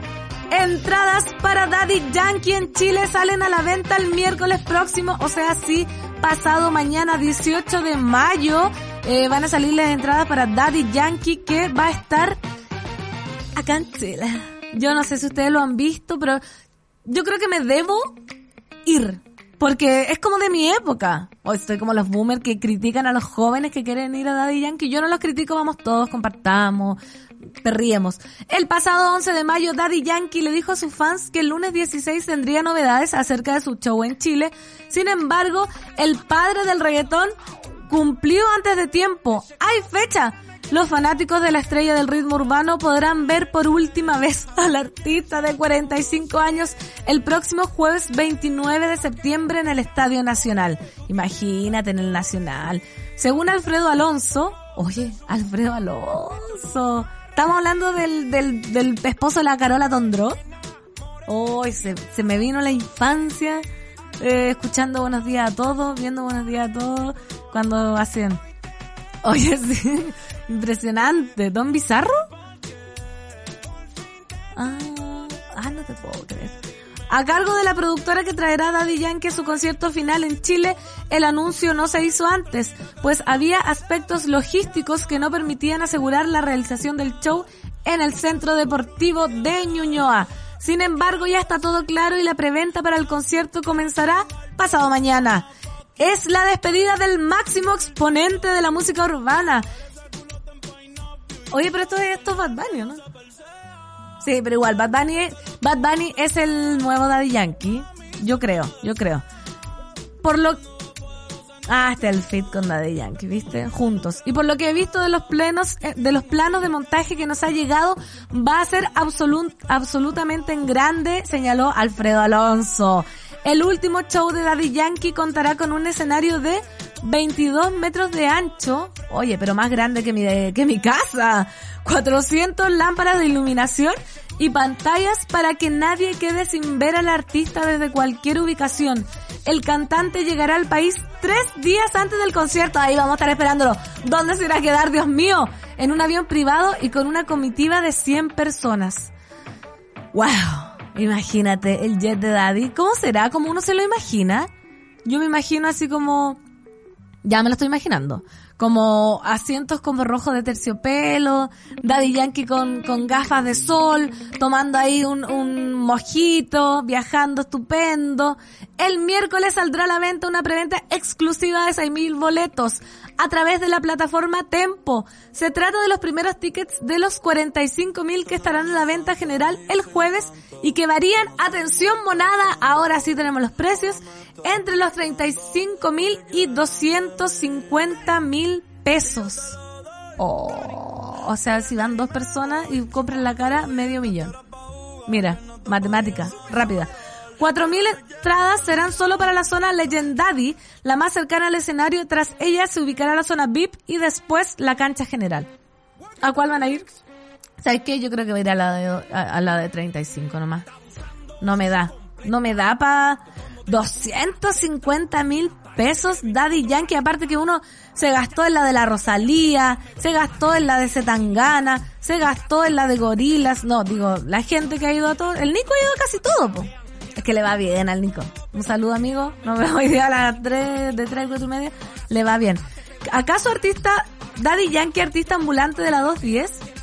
Entradas para Daddy Yankee en Chile salen a la venta el miércoles próximo, o sea, sí, pasado mañana 18 de mayo. eh, van a salir las entradas para Daddy Yankee que va a estar acá en Chile. Yo no sé si ustedes lo han visto, pero yo creo que me debo ir. Porque es como de mi época. Hoy estoy como los boomers que critican a los jóvenes que quieren ir a Daddy Yankee. Yo no los critico, vamos todos, compartamos, perriemos. El pasado 11 de mayo, Daddy Yankee le dijo a sus fans que el lunes 16 tendría novedades acerca de su show en Chile. Sin embargo, el padre del reggaetón cumplió antes de tiempo. ¡Hay fecha! Los fanáticos de la estrella del ritmo urbano podrán ver por última vez al artista de 45 años el próximo jueves 29 de septiembre en el Estadio Nacional. Imagínate en el Nacional. Según Alfredo Alonso, oye, Alfredo Alonso. Estamos hablando del, del, del esposo de la Carola Tondró. Hoy se, se me vino la infancia eh, escuchando Buenos Días a Todos, viendo Buenos Días a Todos, cuando hacen... Oye, [LAUGHS] sí, impresionante. ¿Don Bizarro? Ah, ah, no te puedo creer. A cargo de la productora que traerá Daddy Yankee a su concierto final en Chile, el anuncio no se hizo antes, pues había aspectos logísticos que no permitían asegurar la realización del show en el Centro Deportivo de Ñuñoa. Sin embargo, ya está todo claro y la preventa para el concierto comenzará pasado mañana. Es la despedida del máximo exponente de la música urbana. Oye, pero esto es, esto es Bad Bunny, ¿no? Sí, pero igual, Bad Bunny, es, Bad Bunny es el nuevo Daddy Yankee. Yo creo, yo creo. Por lo... Ah, este es el fit con Daddy Yankee, ¿viste? Juntos. Y por lo que he visto de los plenos, eh, de los planos de montaje que nos ha llegado, va a ser absolut, absolutamente en grande, señaló Alfredo Alonso. El último show de Daddy Yankee contará con un escenario de 22 metros de ancho. Oye, pero más grande que mi, que mi casa. 400 lámparas de iluminación y pantallas para que nadie quede sin ver al artista desde cualquier ubicación. El cantante llegará al país tres días antes del concierto. Ahí vamos a estar esperándolo. ¿Dónde se irá a quedar, Dios mío? En un avión privado y con una comitiva de 100 personas. ¡Wow! Imagínate el jet de Daddy. ¿Cómo será? ¿Cómo uno se lo imagina? Yo me imagino así como... Ya me lo estoy imaginando. Como asientos como rojo de terciopelo, Daddy Yankee con, con gafas de sol, tomando ahí un, un mojito, viajando estupendo. El miércoles saldrá a la venta una preventa exclusiva de 6.000 boletos a través de la plataforma Tempo. Se trata de los primeros tickets de los 45.000 que estarán en la venta general el jueves y que varían, atención monada, ahora sí tenemos los precios, entre los 35.000 y 250.000 pesos. Oh, o sea, si van dos personas y compran la cara, medio millón. Mira, matemática, rápida. 4.000 entradas serán solo para la zona Legendary, la más cercana al escenario. Tras ella se ubicará la zona VIP y después la cancha general. ¿A cuál van a ir? ¿Sabes qué? Yo creo que voy a ir a la de, a, la de 35 nomás. No me da. No me da para 250 mil pesos Daddy Yankee. Aparte que uno se gastó en la de la Rosalía, se gastó en la de Zetangana, se gastó en la de Gorilas. No, digo, la gente que ha ido a todo. El Nico ha ido a casi todo, po. Es que le va bien al Nico. Un saludo, amigo. Nos vemos hoy día a las 3, de 3, 4 y media. Le va bien. ¿Acaso artista, Daddy Yankee, artista ambulante de la 210?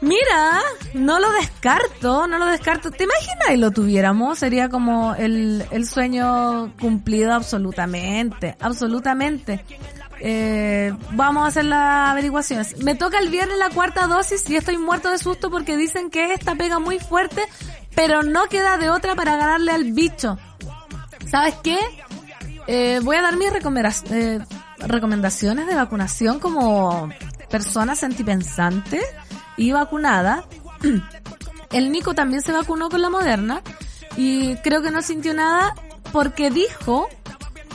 Mira, no lo descarto, no lo descarto. ¿Te imaginas y lo tuviéramos? Sería como el, el sueño cumplido absolutamente, absolutamente. Eh, vamos a hacer las averiguaciones. Me toca el viernes la cuarta dosis y estoy muerto de susto porque dicen que esta pega muy fuerte, pero no queda de otra para ganarle al bicho. ¿Sabes qué? Eh, voy a dar mis eh, recomendaciones de vacunación como persona sentipensante y vacunada. El Nico también se vacunó con la Moderna y creo que no sintió nada porque dijo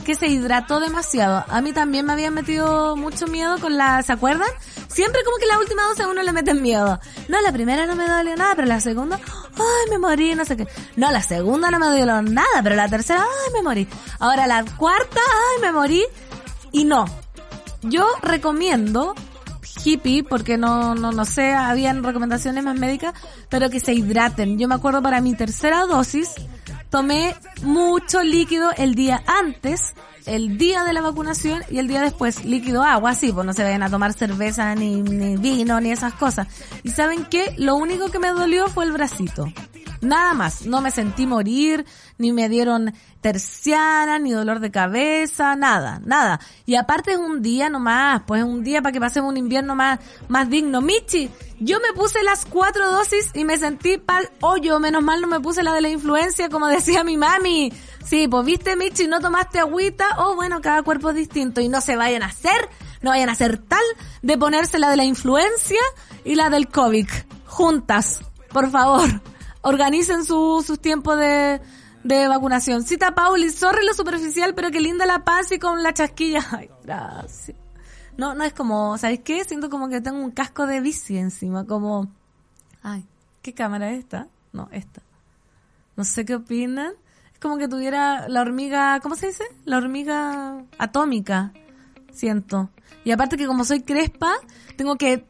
que se hidrató demasiado. A mí también me habían metido mucho miedo con la, ¿se acuerdan? Siempre como que la última dosis a le meten miedo. No, la primera no me dolió nada, pero la segunda, ay, me morí, no sé qué. No, la segunda no me dolió nada, pero la tercera, ay, me morí. Ahora la cuarta, ay, me morí. Y no. Yo recomiendo hippie, porque no, no, no sé, habían recomendaciones más médicas, pero que se hidraten. Yo me acuerdo para mi tercera dosis, tomé mucho líquido el día antes, el día de la vacunación y el día después líquido agua, sí, pues no se vayan a tomar cerveza ni, ni vino ni esas cosas. Y saben qué, lo único que me dolió fue el bracito. Nada más, no me sentí morir, ni me dieron terciana, ni dolor de cabeza, nada, nada. Y aparte es un día nomás, pues es un día para que pasemos un invierno más, más digno. Michi, yo me puse las cuatro dosis y me sentí pal hoyo, menos mal no me puse la de la influencia, como decía mi mami. Sí, pues viste Michi, no tomaste agüita, oh bueno, cada cuerpo es distinto y no se vayan a hacer, no vayan a hacer tal de ponerse la de la influencia y la del COVID juntas, por favor organicen su, sus tiempos de, de vacunación. Cita Pauli, sorry lo superficial, pero qué linda la paz y con la chasquilla. [LAUGHS] Ay, gracias. No, no es como, ¿sabes qué? Siento como que tengo un casco de bici encima, como, ay, ¿qué cámara es esta? No, esta. No sé qué opinan. Es como que tuviera la hormiga, ¿cómo se dice? La hormiga atómica, siento. Y aparte que como soy crespa, tengo que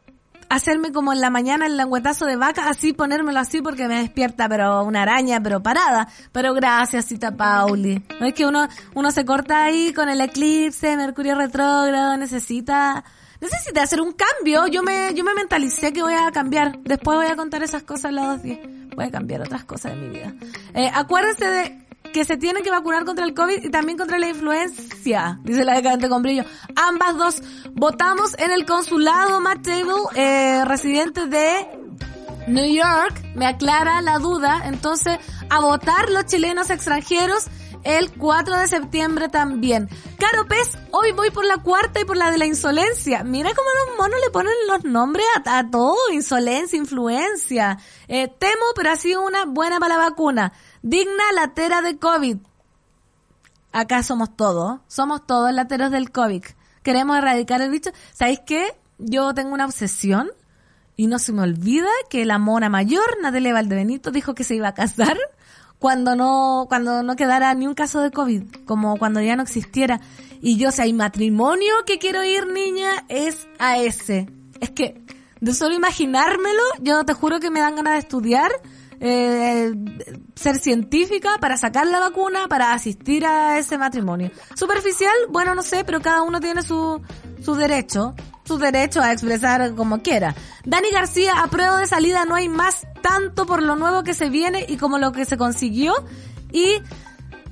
hacerme como en la mañana el languetazo de vaca, así ponérmelo así porque me despierta, pero una araña, pero parada. Pero gracias, Cita Pauli. No es que uno, uno se corta ahí con el eclipse, Mercurio retrógrado, necesita, necesita hacer un cambio. Yo me, yo me mentalicé que voy a cambiar. Después voy a contar esas cosas en la 210. Voy a cambiar otras cosas de mi vida. Eh, acuérdense de que se tienen que vacunar contra el COVID y también contra la influencia, dice la decadente con brillo. Ambas dos votamos en el consulado Matt Table, eh, residente de New York, me aclara la duda, entonces a votar los chilenos extranjeros el 4 de septiembre también. Caro Pez, hoy voy por la cuarta y por la de la insolencia. Mira cómo los monos le ponen los nombres a, todo, insolencia, influencia. Eh, temo, pero ha sido una buena para la vacuna. Digna latera de COVID. Acá somos todos, somos todos lateros del COVID. Queremos erradicar el bicho. ¿Sabéis qué? Yo tengo una obsesión y no se me olvida que la mona mayor, Natalia Valdebenito, dijo que se iba a casar cuando no, cuando no quedara ni un caso de COVID, como cuando ya no existiera. Y yo, si hay matrimonio que quiero ir, niña, es a ese. Es que, de solo imaginármelo, yo te juro que me dan ganas de estudiar eh, ser científica para sacar la vacuna, para asistir a ese matrimonio. Superficial, bueno, no sé, pero cada uno tiene su, su derecho, su derecho a expresar como quiera. Dani García, a prueba de salida no hay más tanto por lo nuevo que se viene y como lo que se consiguió. Y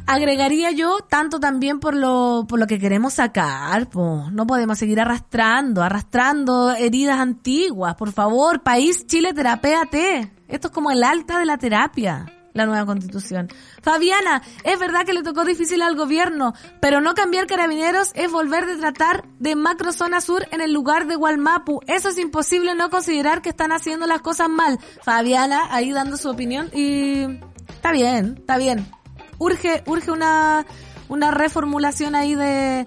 agregaría yo tanto también por lo, por lo que queremos sacar, no podemos seguir arrastrando, arrastrando heridas antiguas, por favor, país Chile, terapéate. Esto es como el alta de la terapia la nueva constitución. Fabiana, es verdad que le tocó difícil al gobierno, pero no cambiar carabineros es volver de tratar de macro zona sur en el lugar de Gualmapu. Eso es imposible no considerar que están haciendo las cosas mal. Fabiana ahí dando su opinión y está bien, está bien. Urge, urge una, una reformulación ahí de,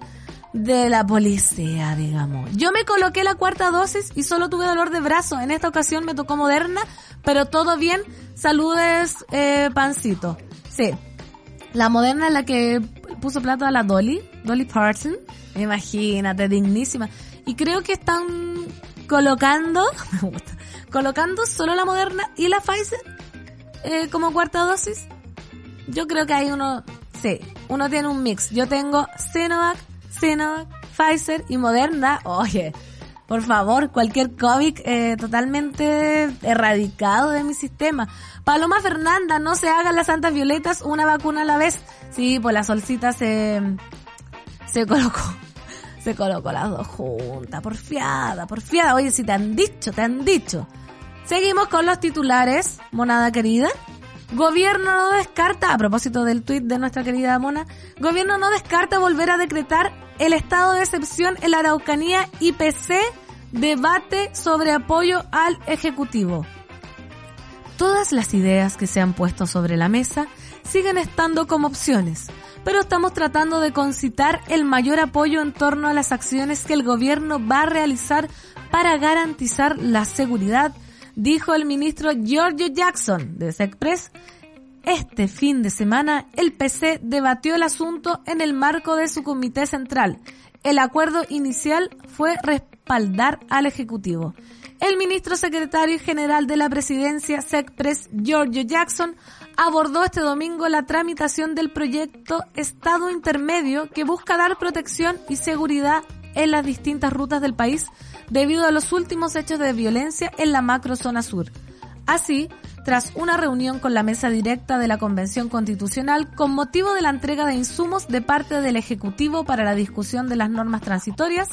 de la policía, digamos. Yo me coloqué la cuarta dosis y solo tuve dolor de brazo. En esta ocasión me tocó Moderna, pero todo bien. Saludes, eh, Pancito. Sí. La Moderna es la que puso plato a la Dolly, Dolly Parton. Imagínate, dignísima. Y creo que están colocando, [LAUGHS] me gusta, colocando solo la Moderna y la Pfizer eh, como cuarta dosis. Yo creo que hay uno, sí, uno tiene un mix. Yo tengo Sinovac, Sinovac, Pfizer y Moderna, oye, por favor, cualquier COVID eh, totalmente erradicado de mi sistema. Paloma Fernanda, no se hagan las santas violetas una vacuna a la vez. Sí, pues la solcita se, se colocó. [LAUGHS] Se colocó las dos juntas, porfiada, porfiada. Oye, si te han dicho, te han dicho. Seguimos con los titulares, monada querida. Gobierno no descarta, a propósito del tuit de nuestra querida Mona, gobierno no descarta volver a decretar el estado de excepción en la Araucanía IPC debate sobre apoyo al Ejecutivo. Todas las ideas que se han puesto sobre la mesa siguen estando como opciones, pero estamos tratando de concitar el mayor apoyo en torno a las acciones que el gobierno va a realizar para garantizar la seguridad dijo el ministro Giorgio Jackson de SECPRES. Este fin de semana, el PC debatió el asunto en el marco de su comité central. El acuerdo inicial fue respaldar al Ejecutivo. El ministro secretario general de la presidencia, SECPRES, Giorgio Jackson, abordó este domingo la tramitación del proyecto Estado Intermedio que busca dar protección y seguridad en las distintas rutas del país debido a los últimos hechos de violencia en la macrozona sur. Así, tras una reunión con la mesa directa de la Convención Constitucional con motivo de la entrega de insumos de parte del Ejecutivo para la discusión de las normas transitorias,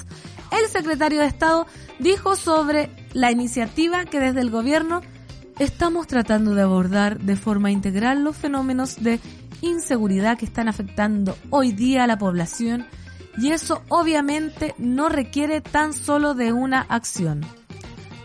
el secretario de Estado dijo sobre la iniciativa que desde el gobierno estamos tratando de abordar de forma integral los fenómenos de inseguridad que están afectando hoy día a la población y eso obviamente no requiere tan solo de una acción.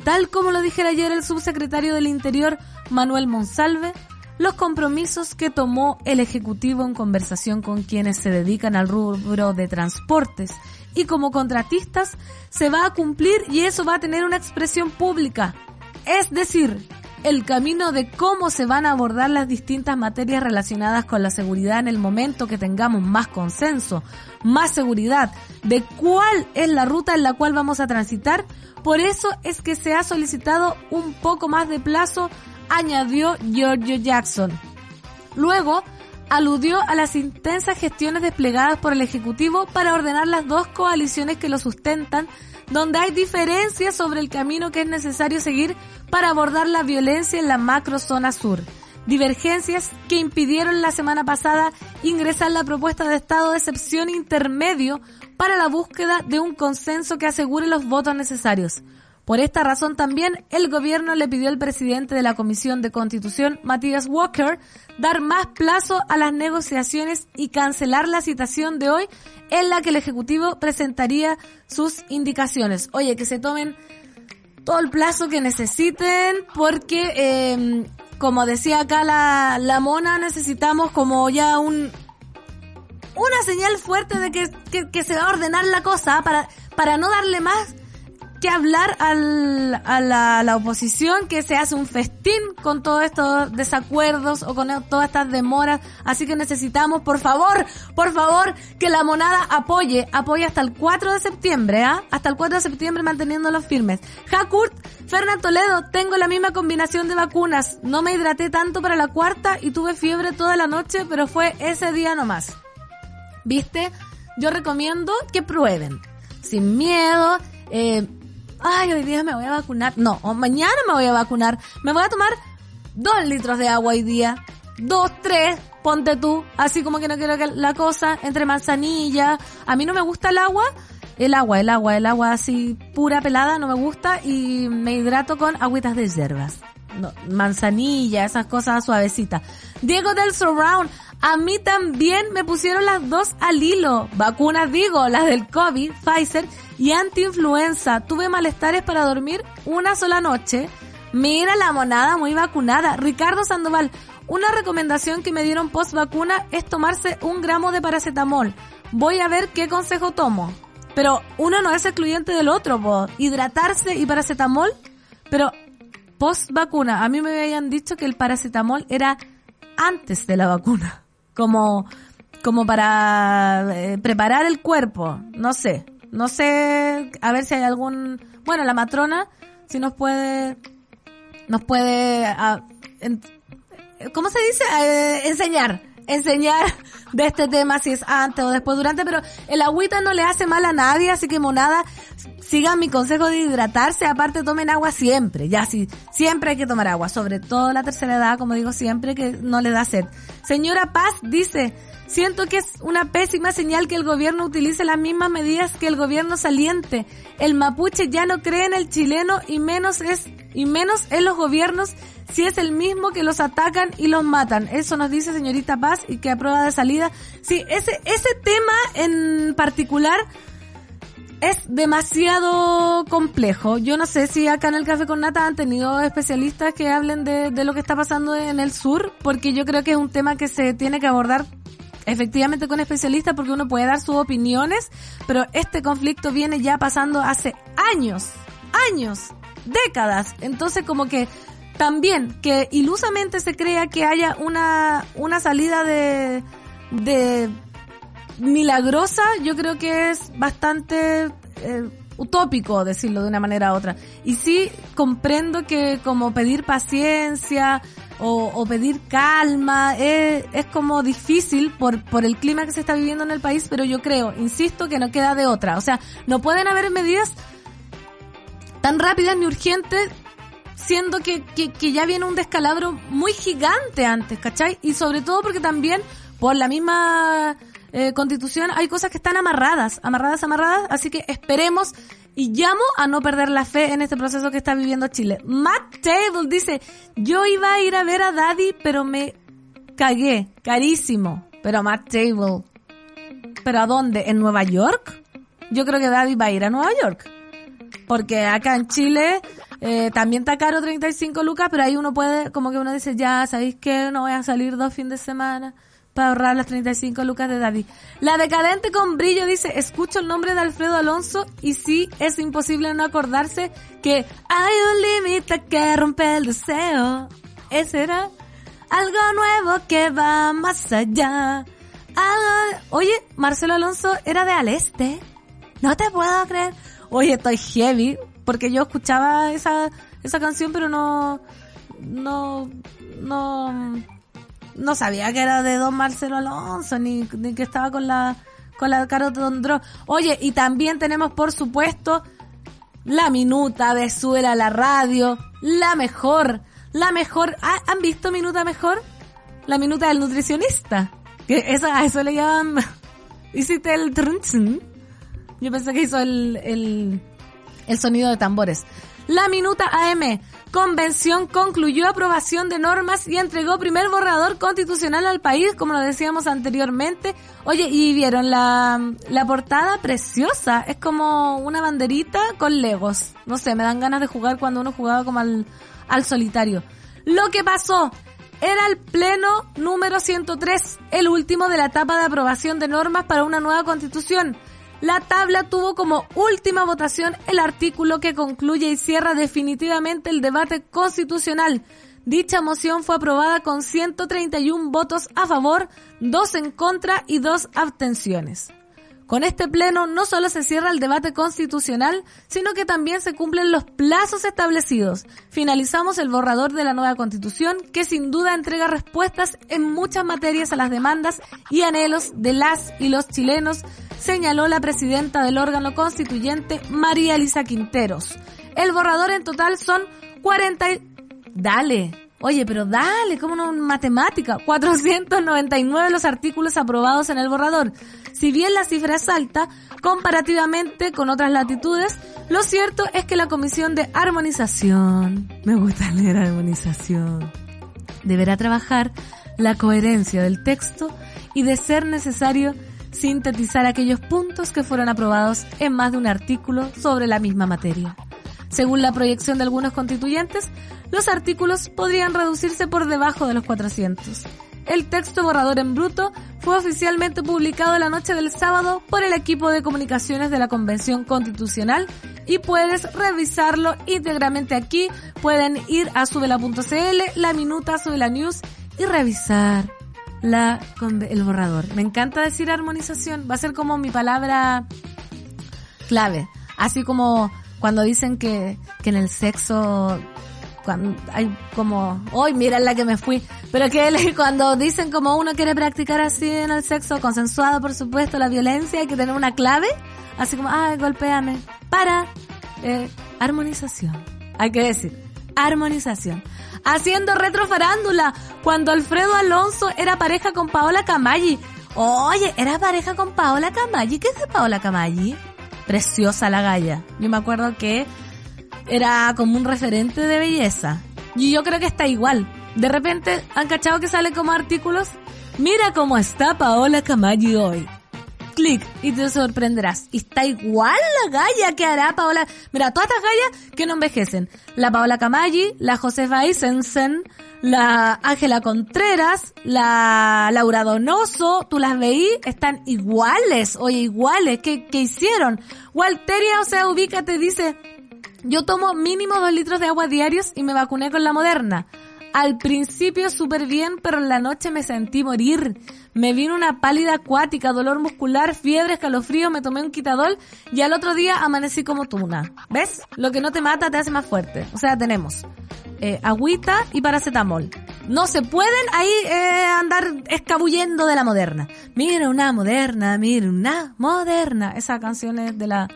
Tal como lo dijera ayer el subsecretario del Interior, Manuel Monsalve, los compromisos que tomó el Ejecutivo en conversación con quienes se dedican al rubro de transportes y como contratistas se va a cumplir y eso va a tener una expresión pública. Es decir, el camino de cómo se van a abordar las distintas materias relacionadas con la seguridad en el momento que tengamos más consenso, más seguridad de cuál es la ruta en la cual vamos a transitar. Por eso es que se ha solicitado un poco más de plazo, añadió Giorgio Jackson. Luego, aludió a las intensas gestiones desplegadas por el Ejecutivo para ordenar las dos coaliciones que lo sustentan, donde hay diferencias sobre el camino que es necesario seguir para abordar la violencia en la macro zona sur. Divergencias que impidieron la semana pasada ingresar la propuesta de estado de excepción intermedio para la búsqueda de un consenso que asegure los votos necesarios. Por esta razón también el gobierno le pidió al presidente de la Comisión de Constitución, Matías Walker, dar más plazo a las negociaciones y cancelar la citación de hoy en la que el Ejecutivo presentaría sus indicaciones. Oye, que se tomen todo el plazo que necesiten porque, eh, como decía acá la, la mona, necesitamos como ya un una señal fuerte de que, que, que se va a ordenar la cosa para, para no darle más que hablar al, a la, la, oposición que se hace un festín con todos estos desacuerdos o con todas estas demoras. Así que necesitamos, por favor, por favor, que la monada apoye, apoye hasta el 4 de septiembre, ¿ah? Hasta el 4 de septiembre manteniéndolos firmes. Hakurt, Fernando Toledo, tengo la misma combinación de vacunas. No me hidraté tanto para la cuarta y tuve fiebre toda la noche, pero fue ese día nomás. ¿Viste? Yo recomiendo que prueben sin miedo. Eh, ay, hoy día me voy a vacunar. No, mañana me voy a vacunar. Me voy a tomar dos litros de agua hoy día. Dos, tres, ponte tú. Así como que no quiero que la cosa entre manzanilla. A mí no me gusta el agua. El agua, el agua, el agua así pura pelada no me gusta y me hidrato con agüitas de hierbas. No, manzanilla, esas cosas suavecitas. Diego del Surround, a mí también me pusieron las dos al hilo. Vacunas digo, las del COVID, Pfizer y anti-influenza. Tuve malestares para dormir una sola noche. Mira la monada muy vacunada. Ricardo Sandoval, una recomendación que me dieron post vacuna es tomarse un gramo de paracetamol. Voy a ver qué consejo tomo. Pero uno no es excluyente del otro, hidratarse y paracetamol. Pero post vacuna, a mí me habían dicho que el paracetamol era antes de la vacuna. Como, como para eh, preparar el cuerpo. No sé. No sé, a ver si hay algún, bueno, la matrona, si nos puede, nos puede, ah, ¿cómo se dice? Eh, enseñar, enseñar de este tema si es antes o después durante, pero el agüita no le hace mal a nadie, así que monada, sigan mi consejo de hidratarse, aparte tomen agua siempre, ya sí, siempre hay que tomar agua, sobre todo la tercera edad, como digo siempre, que no le da sed. Señora Paz dice, Siento que es una pésima señal que el gobierno utilice las mismas medidas que el gobierno saliente. El mapuche ya no cree en el chileno y menos es y menos en los gobiernos si es el mismo que los atacan y los matan. Eso nos dice señorita Paz y que aprueba de salida. Sí, ese ese tema en particular es demasiado complejo. Yo no sé si acá en el Café con Nata han tenido especialistas que hablen de, de lo que está pasando en el sur, porque yo creo que es un tema que se tiene que abordar efectivamente con especialistas porque uno puede dar sus opiniones, pero este conflicto viene ya pasando hace años, años, décadas. Entonces como que también que ilusamente se crea que haya una, una salida de, de milagrosa, yo creo que es bastante eh, utópico decirlo de una manera u otra. Y sí comprendo que como pedir paciencia o, pedir calma es, es, como difícil por, por el clima que se está viviendo en el país, pero yo creo, insisto, que no queda de otra. O sea, no pueden haber medidas tan rápidas ni urgentes siendo que, que, que ya viene un descalabro muy gigante antes, ¿cachai? Y sobre todo porque también por la misma eh, constitución hay cosas que están amarradas, amarradas, amarradas, así que esperemos y llamo a no perder la fe en este proceso que está viviendo Chile. Matt Table dice, yo iba a ir a ver a Daddy, pero me cagué, carísimo. Pero Matt Table, ¿pero a dónde? ¿En Nueva York? Yo creo que Daddy va a ir a Nueva York. Porque acá en Chile eh, también está caro 35 lucas, pero ahí uno puede, como que uno dice, ya, ¿sabéis qué? No voy a salir dos fines de semana para ahorrar las 35 lucas de Daddy. La decadente con brillo dice, escucho el nombre de Alfredo Alonso y sí es imposible no acordarse que hay un límite que rompe el deseo. Ese era algo nuevo que va más allá. Oye, Marcelo Alonso era de Al Este. No te puedo creer. Oye, estoy heavy porque yo escuchaba esa, esa canción pero no, no, no, no sabía que era de Don Marcelo Alonso, ni, ni que estaba con la, con la Caro Tondró. Oye, y también tenemos, por supuesto, la minuta de Suela la radio, la mejor, la mejor, ¿han visto minuta mejor? La minuta del nutricionista. Que eso, a eso le llaman, [LAUGHS] hiciste el trunchen. Yo pensé que hizo el, el, el sonido de tambores. La minuta AM, convención concluyó aprobación de normas y entregó primer borrador constitucional al país, como lo decíamos anteriormente. Oye, y vieron la, la portada preciosa, es como una banderita con legos. No sé, me dan ganas de jugar cuando uno jugaba como al, al solitario. Lo que pasó era el pleno número 103, el último de la etapa de aprobación de normas para una nueva constitución. La tabla tuvo como última votación el artículo que concluye y cierra definitivamente el debate constitucional. Dicha moción fue aprobada con 131 votos a favor, 2 en contra y 2 abstenciones. Con este pleno no solo se cierra el debate constitucional, sino que también se cumplen los plazos establecidos. Finalizamos el borrador de la nueva constitución, que sin duda entrega respuestas en muchas materias a las demandas y anhelos de las y los chilenos señaló la presidenta del órgano constituyente, María Elisa Quinteros. El borrador en total son 40 y... Dale. Oye, pero dale, ¿cómo no? Matemática. 499 los artículos aprobados en el borrador. Si bien la cifra es alta, comparativamente con otras latitudes, lo cierto es que la Comisión de Armonización, me gusta [LAUGHS] leer armonización, deberá trabajar la coherencia del texto y de ser necesario sintetizar aquellos puntos que fueron aprobados en más de un artículo sobre la misma materia. Según la proyección de algunos constituyentes, los artículos podrían reducirse por debajo de los 400. El texto borrador en bruto fue oficialmente publicado la noche del sábado por el equipo de comunicaciones de la Convención Constitucional y puedes revisarlo íntegramente aquí. Pueden ir a subela.cl, la minuta, subela news y revisar la, el borrador. Me encanta decir armonización. Va a ser como mi palabra clave. Así como cuando dicen que, que en el sexo cuando hay como, hoy mira la que me fui, pero que [LAUGHS] cuando dicen como uno quiere practicar así en el sexo, consensuado por supuesto, la violencia, hay que tener una clave, así como, ay, golpéame, para, eh, armonización, hay que decir, armonización. Haciendo retrofarándula, cuando Alfredo Alonso era pareja con Paola Camaggi. Oye, era pareja con Paola Camaggi. ¿Qué es Paola Camaggi? Preciosa la galla. Yo me acuerdo que era como un referente de belleza. Y yo creo que está igual. De repente, ¿han cachado que sale como artículos? Mira cómo está Paola Camaggi hoy. Clic y te sorprenderás. Y está igual la galla que hará Paola. Mira, todas estas gallas que no envejecen. La Paola Camaggi, la Josefa Eisensen, la Ángela Contreras, la Laura Donoso, tú las veí, están iguales, oye, iguales, ¿qué, qué hicieron? Walteria, o sea, ubícate, dice, yo tomo mínimo dos litros de agua diarios y me vacuné con la moderna. Al principio súper bien, pero en la noche me sentí morir. Me vino una pálida acuática, dolor muscular, fiebre, escalofrío, me tomé un quitadol y al otro día amanecí como tuna. ¿Ves? Lo que no te mata te hace más fuerte. O sea, tenemos eh, agüita y paracetamol. No se pueden ahí eh, andar escabullendo de la moderna. Mira una moderna, mira una moderna. Esa canción es de la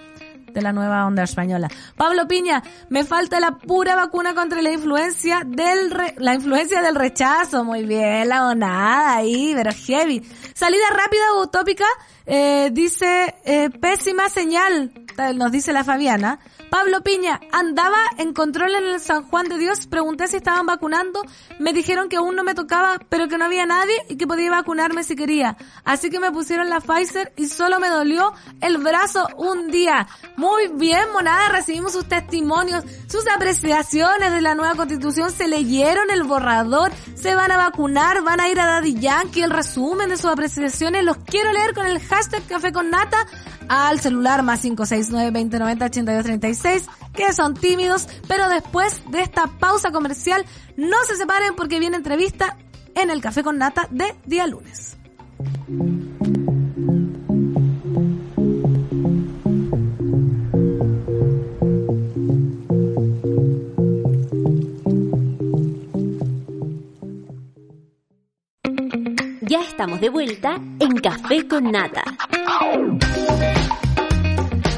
de la nueva onda española. Pablo Piña, me falta la pura vacuna contra la influencia del la influencia del rechazo. Muy bien, la onada ahí, pero heavy. Salida rápida utópica, eh, dice, eh, pésima señal, nos dice la Fabiana. Pablo Piña, andaba en control en el San Juan de Dios, pregunté si estaban vacunando, me dijeron que aún no me tocaba, pero que no había nadie y que podía vacunarme si quería. Así que me pusieron la Pfizer y solo me dolió el brazo un día. Muy bien, monada, recibimos sus testimonios, sus apreciaciones de la nueva constitución, se leyeron el borrador, se van a vacunar, van a ir a Daddy Yankee, el resumen de sus apreciaciones, los quiero leer con el hashtag café con nata al celular más 569 2090 8236 que son tímidos, pero después de esta pausa comercial no se separen porque viene entrevista en el Café con Nata de día lunes. Ya estamos de vuelta en Café con Nata.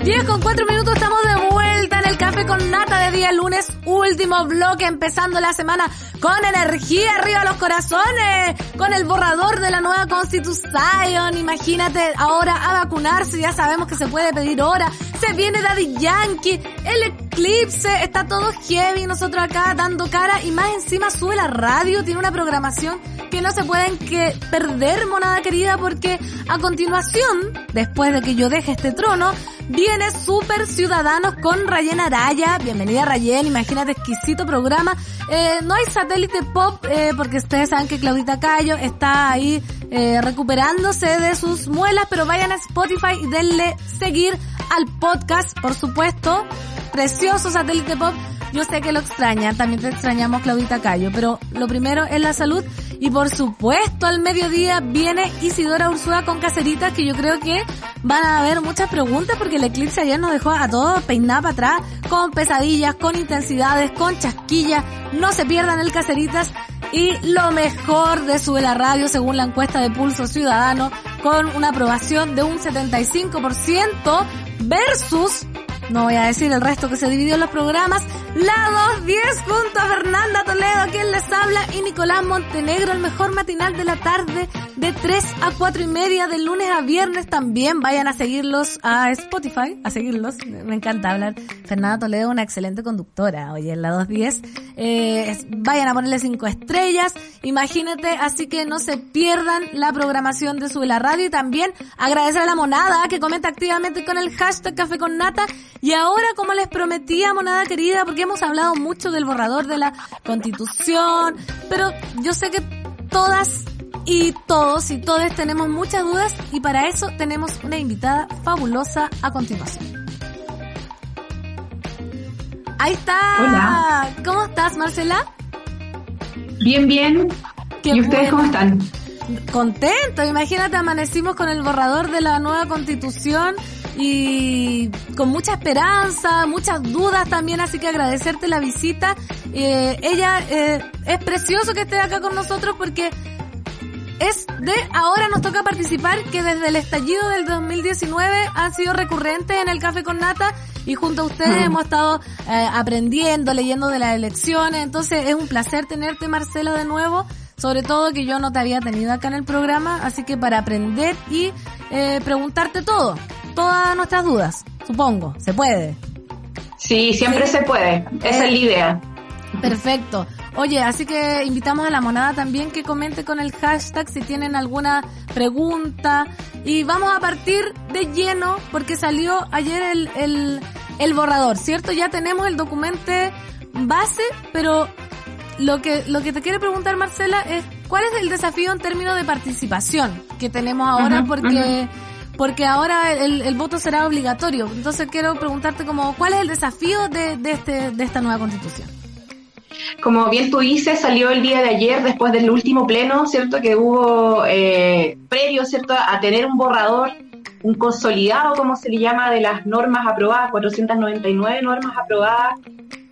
10 con 4 minutos estamos de vuelta en el café con nata de día lunes, último bloque empezando la semana con energía arriba los corazones, con el borrador de la nueva constitución, imagínate ahora a vacunarse, ya sabemos que se puede pedir hora, se viene Daddy Yankee, el eclipse, está todo heavy, nosotros acá dando cara y más encima sube la radio, tiene una programación que no se pueden que perder, monada querida, porque a continuación, después de que yo deje este trono, viene Super Ciudadanos con Rayen Araya. Bienvenida Rayen, imagínate, exquisito programa. Eh, no hay satélite pop, eh, porque ustedes saben que Claudita Cayo está ahí eh, recuperándose de sus muelas, pero vayan a Spotify y denle seguir al podcast, por supuesto. Precioso satélite pop yo sé que lo extraña, también te extrañamos Claudita Cayo, pero lo primero es la salud y por supuesto al mediodía viene Isidora Ursúa con caseritas que yo creo que van a haber muchas preguntas porque el eclipse ayer nos dejó a todos peinados para atrás con pesadillas, con intensidades, con chasquillas. No se pierdan el caseritas y lo mejor de Sube la Radio según la encuesta de Pulso Ciudadano con una aprobación de un 75% versus no voy a decir el resto que se dividió en los programas. La 210 junto a Fernanda Toledo, quien les habla, y Nicolás Montenegro, el mejor matinal de la tarde, de 3 a 4 y media, de lunes a viernes también. Vayan a seguirlos a Spotify, a seguirlos. Me encanta hablar. Fernanda Toledo, una excelente conductora, oye, en la 210. Eh, vayan a ponerle 5 estrellas. Imagínate, así que no se pierdan la programación de Sube la Radio y también agradecer a la monada que comenta activamente con el hashtag Café con Nata y ahora, como les prometía, monada querida, porque hemos hablado mucho del borrador de la constitución, pero yo sé que todas y todos y todas tenemos muchas dudas y para eso tenemos una invitada fabulosa a continuación. Ahí está. Hola. ¿Cómo estás, Marcela? Bien, bien. ¿Y ustedes cómo están? Contento. Imagínate, amanecimos con el borrador de la nueva constitución y con mucha esperanza, muchas dudas también, así que agradecerte la visita. Eh, ella eh, es precioso que esté acá con nosotros porque es de ahora nos toca participar que desde el estallido del 2019 ha sido recurrente en el Café con Nata y junto a ustedes mm. hemos estado eh, aprendiendo, leyendo de las elecciones, entonces es un placer tenerte Marcela de nuevo sobre todo que yo no te había tenido acá en el programa, así que para aprender y eh, preguntarte todo todas nuestras dudas, supongo. ¿Se puede? Sí, siempre se puede. Esa es la idea. Perfecto. Oye, así que invitamos a la monada también que comente con el hashtag si tienen alguna pregunta. Y vamos a partir de lleno porque salió ayer el, el, el borrador, ¿cierto? Ya tenemos el documento base, pero lo que, lo que te quiere preguntar Marcela es cuál es el desafío en términos de participación que tenemos ahora porque porque ahora el, el, voto será obligatorio. Entonces quiero preguntarte como, ¿cuál es el desafío de, de, este, de esta nueva constitución? Como bien tú dices, salió el día de ayer, después del último pleno, ¿cierto? Que hubo eh, previo, ¿cierto? A tener un borrador, un consolidado, como se le llama, de las normas aprobadas, 499 normas aprobadas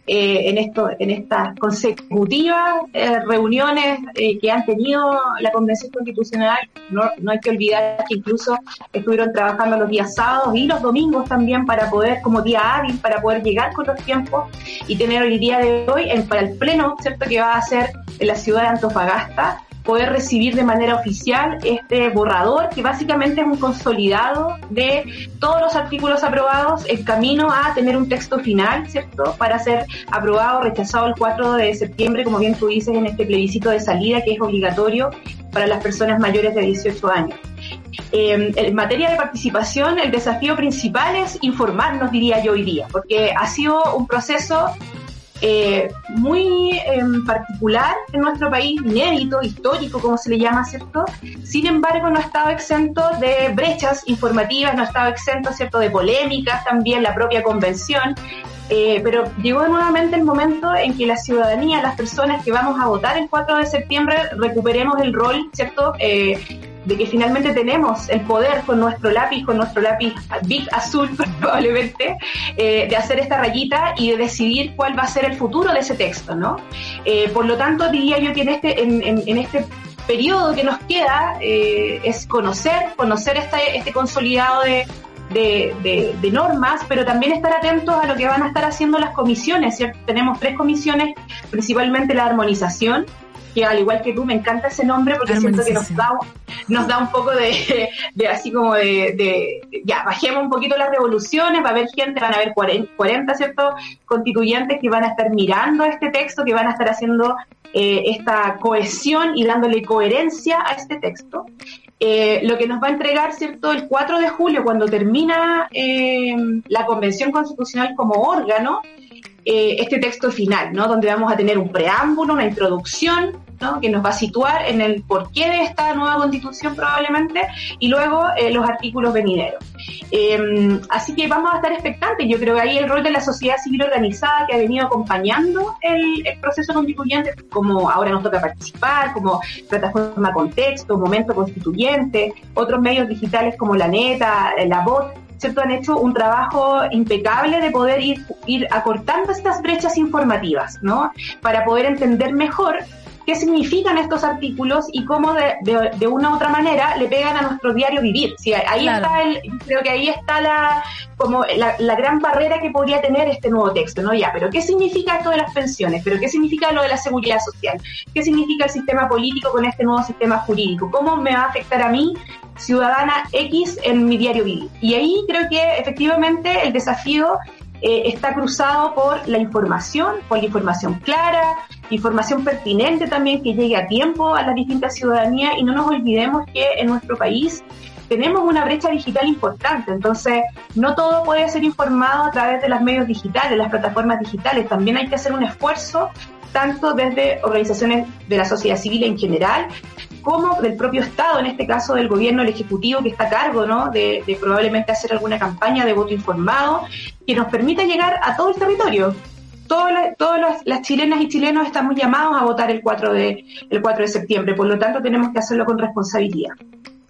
eh, en, esto, en estas consecutivas eh, reuniones eh, que han tenido la Convención Constitucional. No, no hay que olvidar que incluso estuvieron trabajando los días sábados y los domingos también para poder, como día hábil, para poder llegar con los tiempos y tener el día de hoy en, para el pleno, ¿cierto? Que va a ser en la ciudad de Antofagasta poder recibir de manera oficial este borrador, que básicamente es un consolidado de todos los artículos aprobados, el camino a tener un texto final, ¿cierto? Para ser aprobado o rechazado el 4 de septiembre, como bien tú dices, en este plebiscito de salida que es obligatorio para las personas mayores de 18 años. Eh, en materia de participación, el desafío principal es informarnos, diría yo hoy día, porque ha sido un proceso eh, muy em, particular en nuestro país, inédito, histórico, como se le llama, ¿cierto? Sin embargo, no ha estado exento de brechas informativas, no ha estado exento, ¿cierto?, de polémicas también, la propia convención. Eh, pero llegó nuevamente el momento en que la ciudadanía, las personas que vamos a votar el 4 de septiembre, recuperemos el rol, ¿cierto?, eh, de que finalmente tenemos el poder con nuestro lápiz, con nuestro lápiz Big Azul [LAUGHS] probablemente, eh, de hacer esta rayita y de decidir cuál va a ser el futuro de ese texto, ¿no? Eh, por lo tanto, diría yo que en este, en, este periodo que nos queda eh, es conocer, conocer este, consolidado de, normas, pero también estar atentos a lo que van a estar haciendo las comisiones. Tenemos tres comisiones, principalmente la armonización, que al igual que tú me encanta ese nombre porque siento que nos da, nos da un poco de, de así como de, de, ya, bajemos un poquito las revoluciones, va a haber gente, van a haber 40, 40 ¿cierto? Constituyentes que van a estar mirando este texto, que van a estar haciendo eh, esta cohesión y dándole coherencia a este texto. Eh, lo que nos va a entregar, ¿cierto?, el 4 de julio, cuando termina eh, la Convención Constitucional como órgano, eh, este texto final, ¿no? Donde vamos a tener un preámbulo, una introducción, ¿no? Que nos va a situar en el porqué de esta nueva constitución probablemente, y luego eh, los artículos venideros. Em, así que vamos a estar expectantes. Yo creo que ahí el rol de la sociedad civil organizada que ha venido acompañando el, el proceso constituyente, como ahora nos toca participar, como plataforma contexto, momento constituyente, otros medios digitales como la neta, la voz, ¿cierto? Han hecho un trabajo impecable de poder ir, ir acortando estas brechas informativas, ¿no? Para poder entender mejor qué significan estos artículos y cómo de, de, una u otra manera le pegan a nuestro diario vivir. Sí, ahí está el, creo que ahí está la, como la, la, gran barrera que podría tener este nuevo texto, ¿no? Ya, pero ¿qué significa esto de las pensiones? ¿Pero qué significa lo de la seguridad social? ¿Qué significa el sistema político con este nuevo sistema jurídico? ¿Cómo me va a afectar a mí ciudadana X en mi diario vivir. Y ahí creo que efectivamente el desafío eh, está cruzado por la información, por la información clara, información pertinente también que llegue a tiempo a la distinta ciudadanía y no nos olvidemos que en nuestro país tenemos una brecha digital importante, entonces no todo puede ser informado a través de los medios digitales, las plataformas digitales, también hay que hacer un esfuerzo tanto desde organizaciones de la sociedad civil en general, como del propio Estado, en este caso del gobierno, el Ejecutivo que está a cargo ¿no? de, probablemente hacer alguna campaña de voto informado que nos permita llegar a todo el territorio. Todas las, chilenas y chilenos estamos llamados a votar el 4, de, el 4 de septiembre, por lo tanto tenemos que hacerlo con responsabilidad.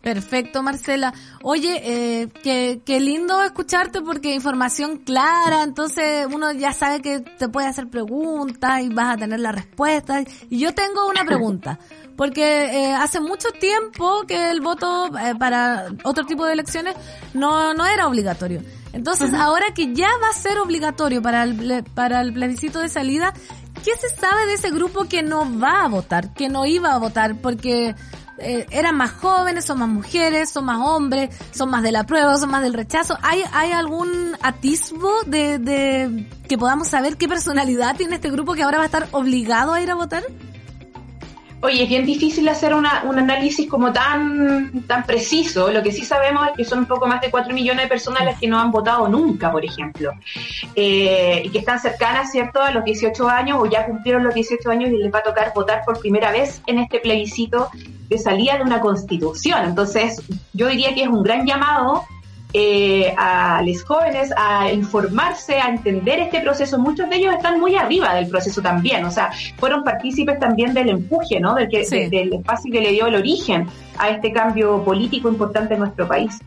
Perfecto, Marcela. Oye, eh, qué, qué lindo escucharte porque información clara, entonces uno ya sabe que te puede hacer preguntas y vas a tener la respuesta. Y yo tengo una pregunta, [LAUGHS] porque eh, hace mucho tiempo que el voto eh, para otro tipo de elecciones no, no era obligatorio. Entonces, ahora que ya va a ser obligatorio para el, para el plebiscito de salida, ¿qué se sabe de ese grupo que no va a votar, que no iba a votar? Porque eh, eran más jóvenes, son más mujeres, son más hombres, son más de la prueba, son más del rechazo. ¿Hay, hay algún atisbo de, de que podamos saber qué personalidad tiene este grupo que ahora va a estar obligado a ir a votar? Oye, es bien difícil hacer una, un análisis como tan, tan preciso. Lo que sí sabemos es que son un poco más de 4 millones de personas las que no han votado nunca, por ejemplo. Eh, y que están cercanas, ¿cierto?, a los 18 años o ya cumplieron los 18 años y les va a tocar votar por primera vez en este plebiscito de salida de una constitución. Entonces, yo diría que es un gran llamado eh, a los jóvenes a informarse, a entender este proceso. Muchos de ellos están muy arriba del proceso también, o sea, fueron partícipes también del empuje, ¿no? Del, que, del espacio que le dio el origen a este cambio político importante en nuestro país.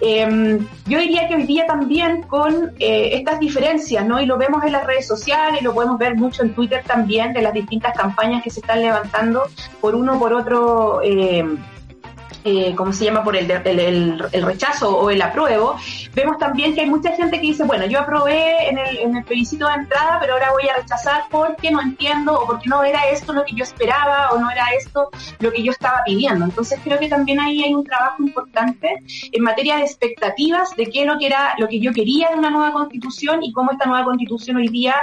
Em, yo diría que hoy día también con eh, estas diferencias, ¿no? Y lo vemos en las redes sociales, lo podemos ver mucho en Twitter también, de las distintas campañas que se están levantando por uno por otro. Eh, eh, ¿cómo se llama?, por el, el, el, rechazo o el apruebo, vemos también que hay mucha gente que dice, bueno, yo aprobé en el, en el plebiscito de entrada, pero ahora voy a rechazar porque no entiendo o porque no era esto lo que yo esperaba o no era esto lo que yo estaba pidiendo. Entonces creo que también ahí hay un trabajo importante en materia de expectativas de qué es lo que era lo que yo quería de una nueva constitución y cómo esta nueva constitución hoy día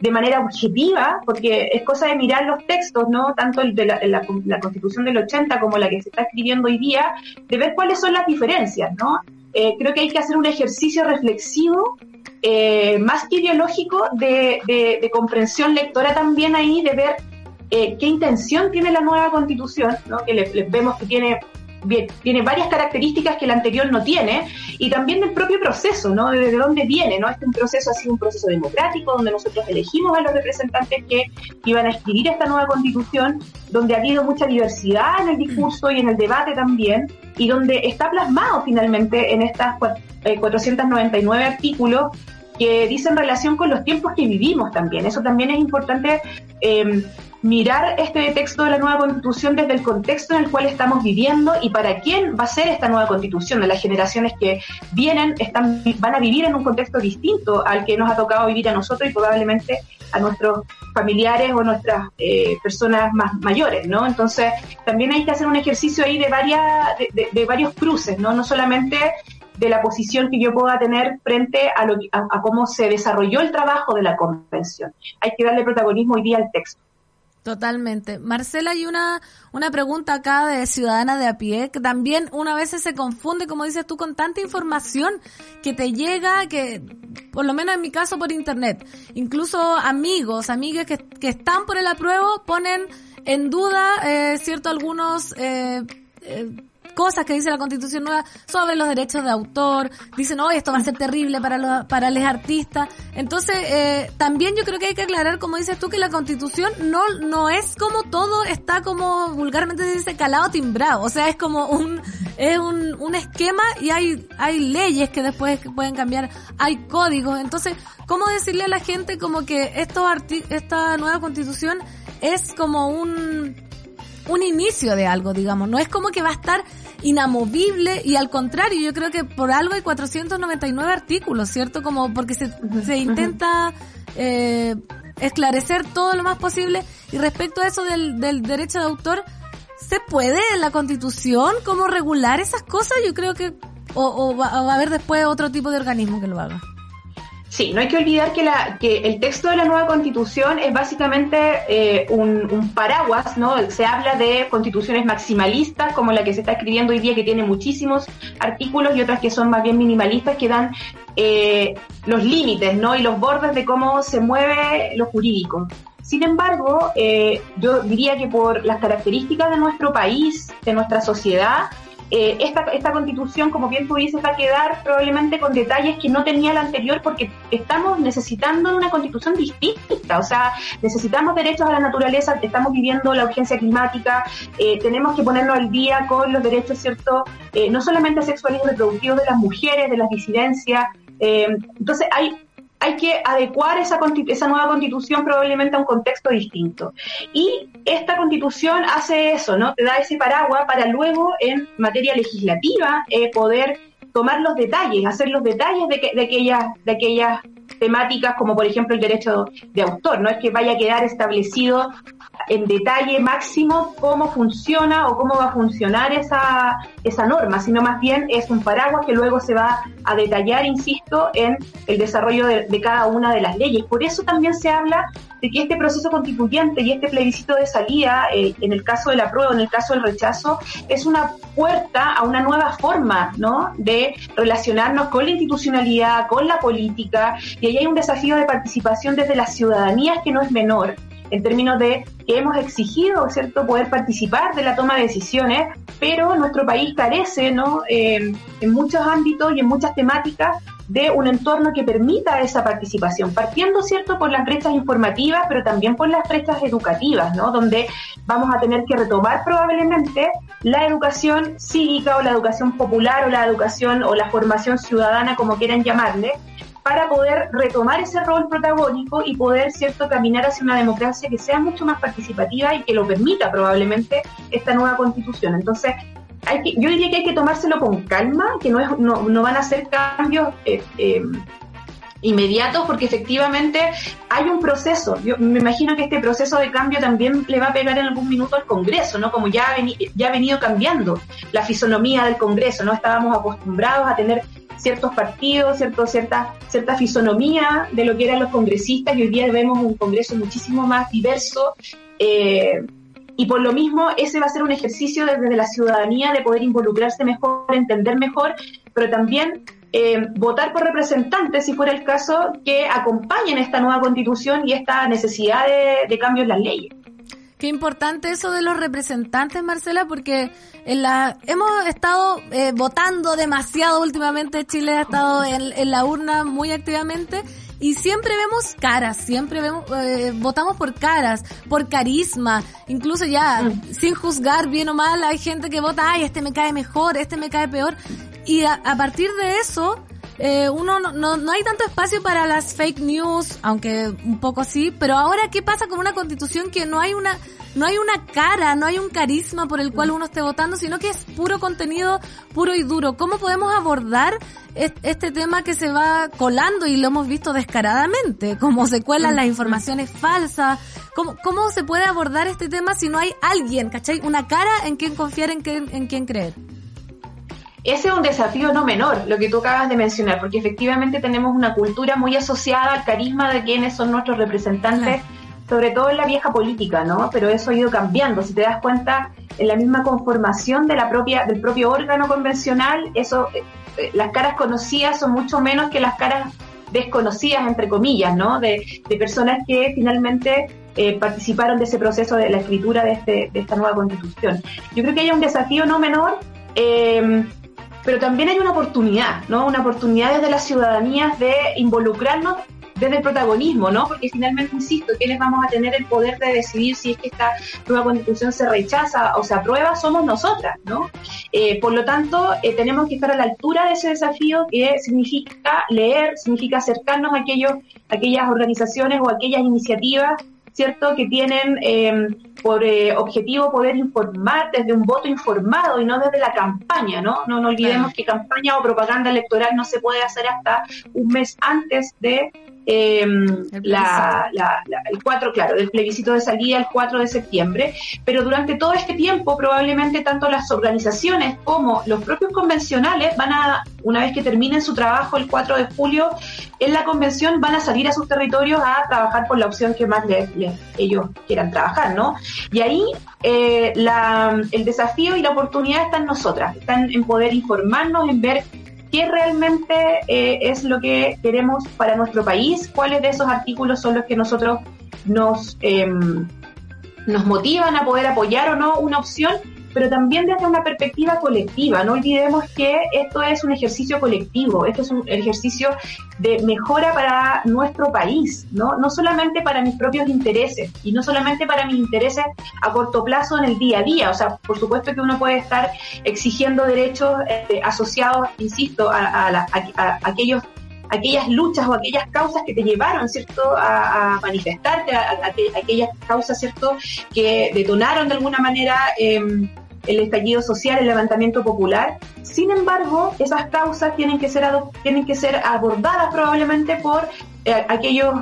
de manera objetiva, porque es cosa de mirar los textos, ¿no? Tanto el de la, Constitución del 80 como la que se está escribiendo hoy día, de ver cuáles son las diferencias, ¿no? Eh, creo que hay que hacer un ejercicio reflexivo, eh, más que ideológico, de, de, comprensión lectora también ahí, de ver eh, qué intención tiene la nueva Constitución, ¿no? Que le, vemos que tiene bien, tiene varias características que el anterior no tiene, y también del propio proceso, ¿no? De, dónde viene, ¿no? Este un proceso ha sido un proceso democrático, donde nosotros elegimos a los representantes que iban a escribir esta nueva constitución, donde ha habido mucha diversidad en el discurso y en el debate también, y donde está plasmado finalmente en estas 499 eh, artículos que dicen relación con los tiempos que vivimos también. Eso también es importante eh, mirar este texto de la nueva constitución desde el contexto en el cual estamos viviendo y para quién va a ser esta nueva constitución. De las generaciones que vienen están, van a vivir en un contexto distinto al que nos ha tocado vivir a nosotros y probablemente a nuestros familiares o nuestras eh, personas más mayores, ¿no? Entonces también hay que hacer un ejercicio ahí de varias, de, varios cruces, ¿no? No solamente de la posición que yo pueda tener frente a, lo, a cómo se desarrolló el trabajo de la convención. Hay que darle protagonismo hoy día al texto. Totalmente. Marcela, hay una, una pregunta acá de ciudadana de a pie, que también una vez se confunde, como dices tú, con tanta información que te llega, que por lo menos en mi caso por internet, incluso amigos, amigas que, que están por el apruebo ponen en duda, eh, cierto, algunos eh, eh, cosas que dice la constitución nueva sobre los derechos de autor, dicen, oh, esto va a ser terrible para los, para los artistas. Entonces, eh, también yo creo que hay que aclarar, como dices tú, que la constitución no, no es como todo está como vulgarmente se dice calado timbrado. O sea, es como un, es un, un esquema y hay, hay leyes que después pueden cambiar, hay códigos. Entonces, ¿cómo decirle a la gente como que estos esta nueva constitución es como un, un inicio de algo, digamos. No es como que va a estar inamovible y al contrario, yo creo que por algo hay 499 artículos, ¿cierto? Como porque se, se intenta eh, esclarecer todo lo más posible y respecto a eso del, del derecho de autor, ¿se puede en la constitución como regular esas cosas? Yo creo que o, o va a haber después otro tipo de organismo que lo haga. Sí, no hay que olvidar que, la, que el texto de la nueva constitución es básicamente eh, un, paraguas, ¿no? Se habla de constituciones maximalistas, como la que se está escribiendo hoy día, que tiene muchísimos artículos, y otras que son más bien minimalistas, que dan eh, los límites, ¿no? Y los bordes de cómo se mueve lo jurídico. Sin embargo, eh, yo diría que por las características de nuestro país, de nuestra sociedad, eh, esta, esta constitución, como bien tú dices, va a quedar probablemente con detalles que no tenía la anterior porque estamos necesitando una constitución distinta, o sea, necesitamos derechos a la naturaleza, estamos viviendo la urgencia climática, eh, tenemos que ponernos al día con los derechos, ¿cierto? Eh, no solamente sexuales y reproductivos de las mujeres, de las disidencias, entonces hay hay que adecuar esa, esa nueva constitución probablemente a un contexto distinto. Y esta constitución hace eso, ¿no? Te da ese paraguas para luego en materia legislativa eh, poder tomar los detalles, hacer los detalles de, de aquellas temáticas como por ejemplo el derecho de autor, no es que vaya a quedar establecido en detalle máximo cómo funciona o cómo va a funcionar esa, esa norma, sino más bien es un paraguas que luego se va a detallar, insisto, en el desarrollo de, cada una de las leyes. Por eso también se habla de que este proceso constituyente y este plebiscito de salida, eh, en el caso de la prueba, en el caso del rechazo, es una puerta a una nueva forma ¿no? de relacionarnos con la institucionalidad, con la política, y ahí hay un desafío de participación desde las ciudadanías que no es menor en términos de que hemos exigido, ¿cierto?, poder participar de la toma de decisiones, pero nuestro país carece, ¿no?, en muchos ámbitos y en muchas temáticas de un entorno que permita esa participación, partiendo, ¿cierto?, por las brechas informativas, pero también por las brechas educativas, ¿no?, donde vamos a tener que retomar probablemente la educación cívica o la educación popular o la educación o la formación ciudadana, como quieran llamarle, para poder retomar ese rol protagónico y poder, cierto, caminar hacia una democracia que sea mucho más participativa y que lo permita probablemente esta nueva constitución. Entonces, hay que, yo diría que hay que tomárselo con calma, que no, es, no, no van a ser cambios eh, eh, inmediatos porque efectivamente hay un proceso. Yo me imagino que este proceso de cambio también le va a pegar en algún minuto al Congreso, ¿no? Como ya ya ha venido cambiando la fisonomía del Congreso, ¿no? Estábamos acostumbrados a tener ciertos partidos, cierto, cierta, cierta fisonomía de lo que eran los congresistas y hoy día vemos un Congreso muchísimo más diverso. Eh, y por lo mismo, ese va a ser un ejercicio desde la ciudadanía de poder involucrarse mejor, entender mejor, pero también eh, votar por representantes, si fuera el caso, que acompañen esta nueva constitución y esta necesidad de, de cambio en las leyes. Qué importante eso de los representantes, Marcela, porque en la, hemos estado eh, votando demasiado últimamente. Chile ha estado en, la urna muy activamente y siempre vemos caras, siempre vemos, eh, votamos por caras, por carisma, incluso ya mm. sin juzgar bien o mal, hay gente que vota, ay, este me cae mejor, este me cae peor. Y a, a partir de eso, eh, uno no, no, no, hay tanto espacio para las fake news, aunque un poco sí, pero ahora qué pasa con una constitución que no hay una no hay una cara, no hay un carisma por el cual uno esté votando, sino que es puro contenido puro y duro. ¿Cómo podemos abordar este tema que se va colando y lo hemos visto descaradamente? Cómo se cuelan las informaciones falsas. ¿Cómo, cómo se puede abordar este tema si no hay alguien, ¿cachai? Una cara en quien confiar, en, quien, en quien creer. Ese es un desafío no menor, lo que tú acabas de mencionar, porque efectivamente tenemos una cultura muy asociada al carisma de quienes son nuestros representantes, sobre todo en la vieja política, ¿no? Pero eso ha ido cambiando. Si te das cuenta, en la misma conformación de la propia, del propio órgano convencional, eso, eh, eh, las caras conocidas son mucho menos que las caras desconocidas, entre comillas, ¿no? De, personas que finalmente eh, participaron de ese proceso de la escritura de, este, de esta nueva constitución. Yo creo que hay un desafío no menor eh, pero también hay una oportunidad, ¿no? Una oportunidad desde las ciudadanías de involucrarnos desde el protagonismo, ¿no? Porque finalmente, insisto, quienes vamos a tener el poder de decidir si es que esta nueva constitución se rechaza o se aprueba somos nosotras, ¿no? Eh, por lo tanto, eh, tenemos que estar a la altura de ese desafío que significa leer, significa acercarnos a, aquellos, a aquellas organizaciones o aquellas iniciativas ¿cierto? Que tienen eh, por eh, objetivo poder informar desde un voto informado y no desde la campaña, ¿no? No, no olvidemos que campaña o propaganda electoral no se puede hacer hasta un mes antes de eh, la, la, el 4, claro, del plebiscito de salida el 4 de septiembre, pero durante todo este tiempo probablemente tanto las organizaciones como los propios convencionales van a, una vez que terminen su trabajo el 4 de julio en la convención, van a salir a sus territorios a trabajar por la opción que más les, ellos quieran trabajar, ¿no? Y ahí eh, la, el desafío y la oportunidad están en nosotras, están en poder informarnos, en ver qué realmente eh, es lo que queremos para nuestro país, cuáles de esos artículos son los que nosotros nos, em, nos motivan a poder apoyar o no una opción pero también desde una perspectiva colectiva. No olvidemos que esto es un ejercicio colectivo, esto es un ejercicio de mejora para nuestro país, ¿no? No solamente para mis propios intereses y no solamente para mis intereses a corto plazo en el día a día. O sea, por supuesto que uno puede estar exigiendo derechos eh, asociados, insisto, a, aquellos aquellas luchas o aquellas causas que te llevaron, ¿cierto?, a, manifestarte, a, aquellas causas, ¿cierto?, que detonaron de alguna manera eh, el estallido social, el levantamiento popular. Sin embargo, esas causas tienen que ser, tienen que ser abordadas probablemente por eh, aquellos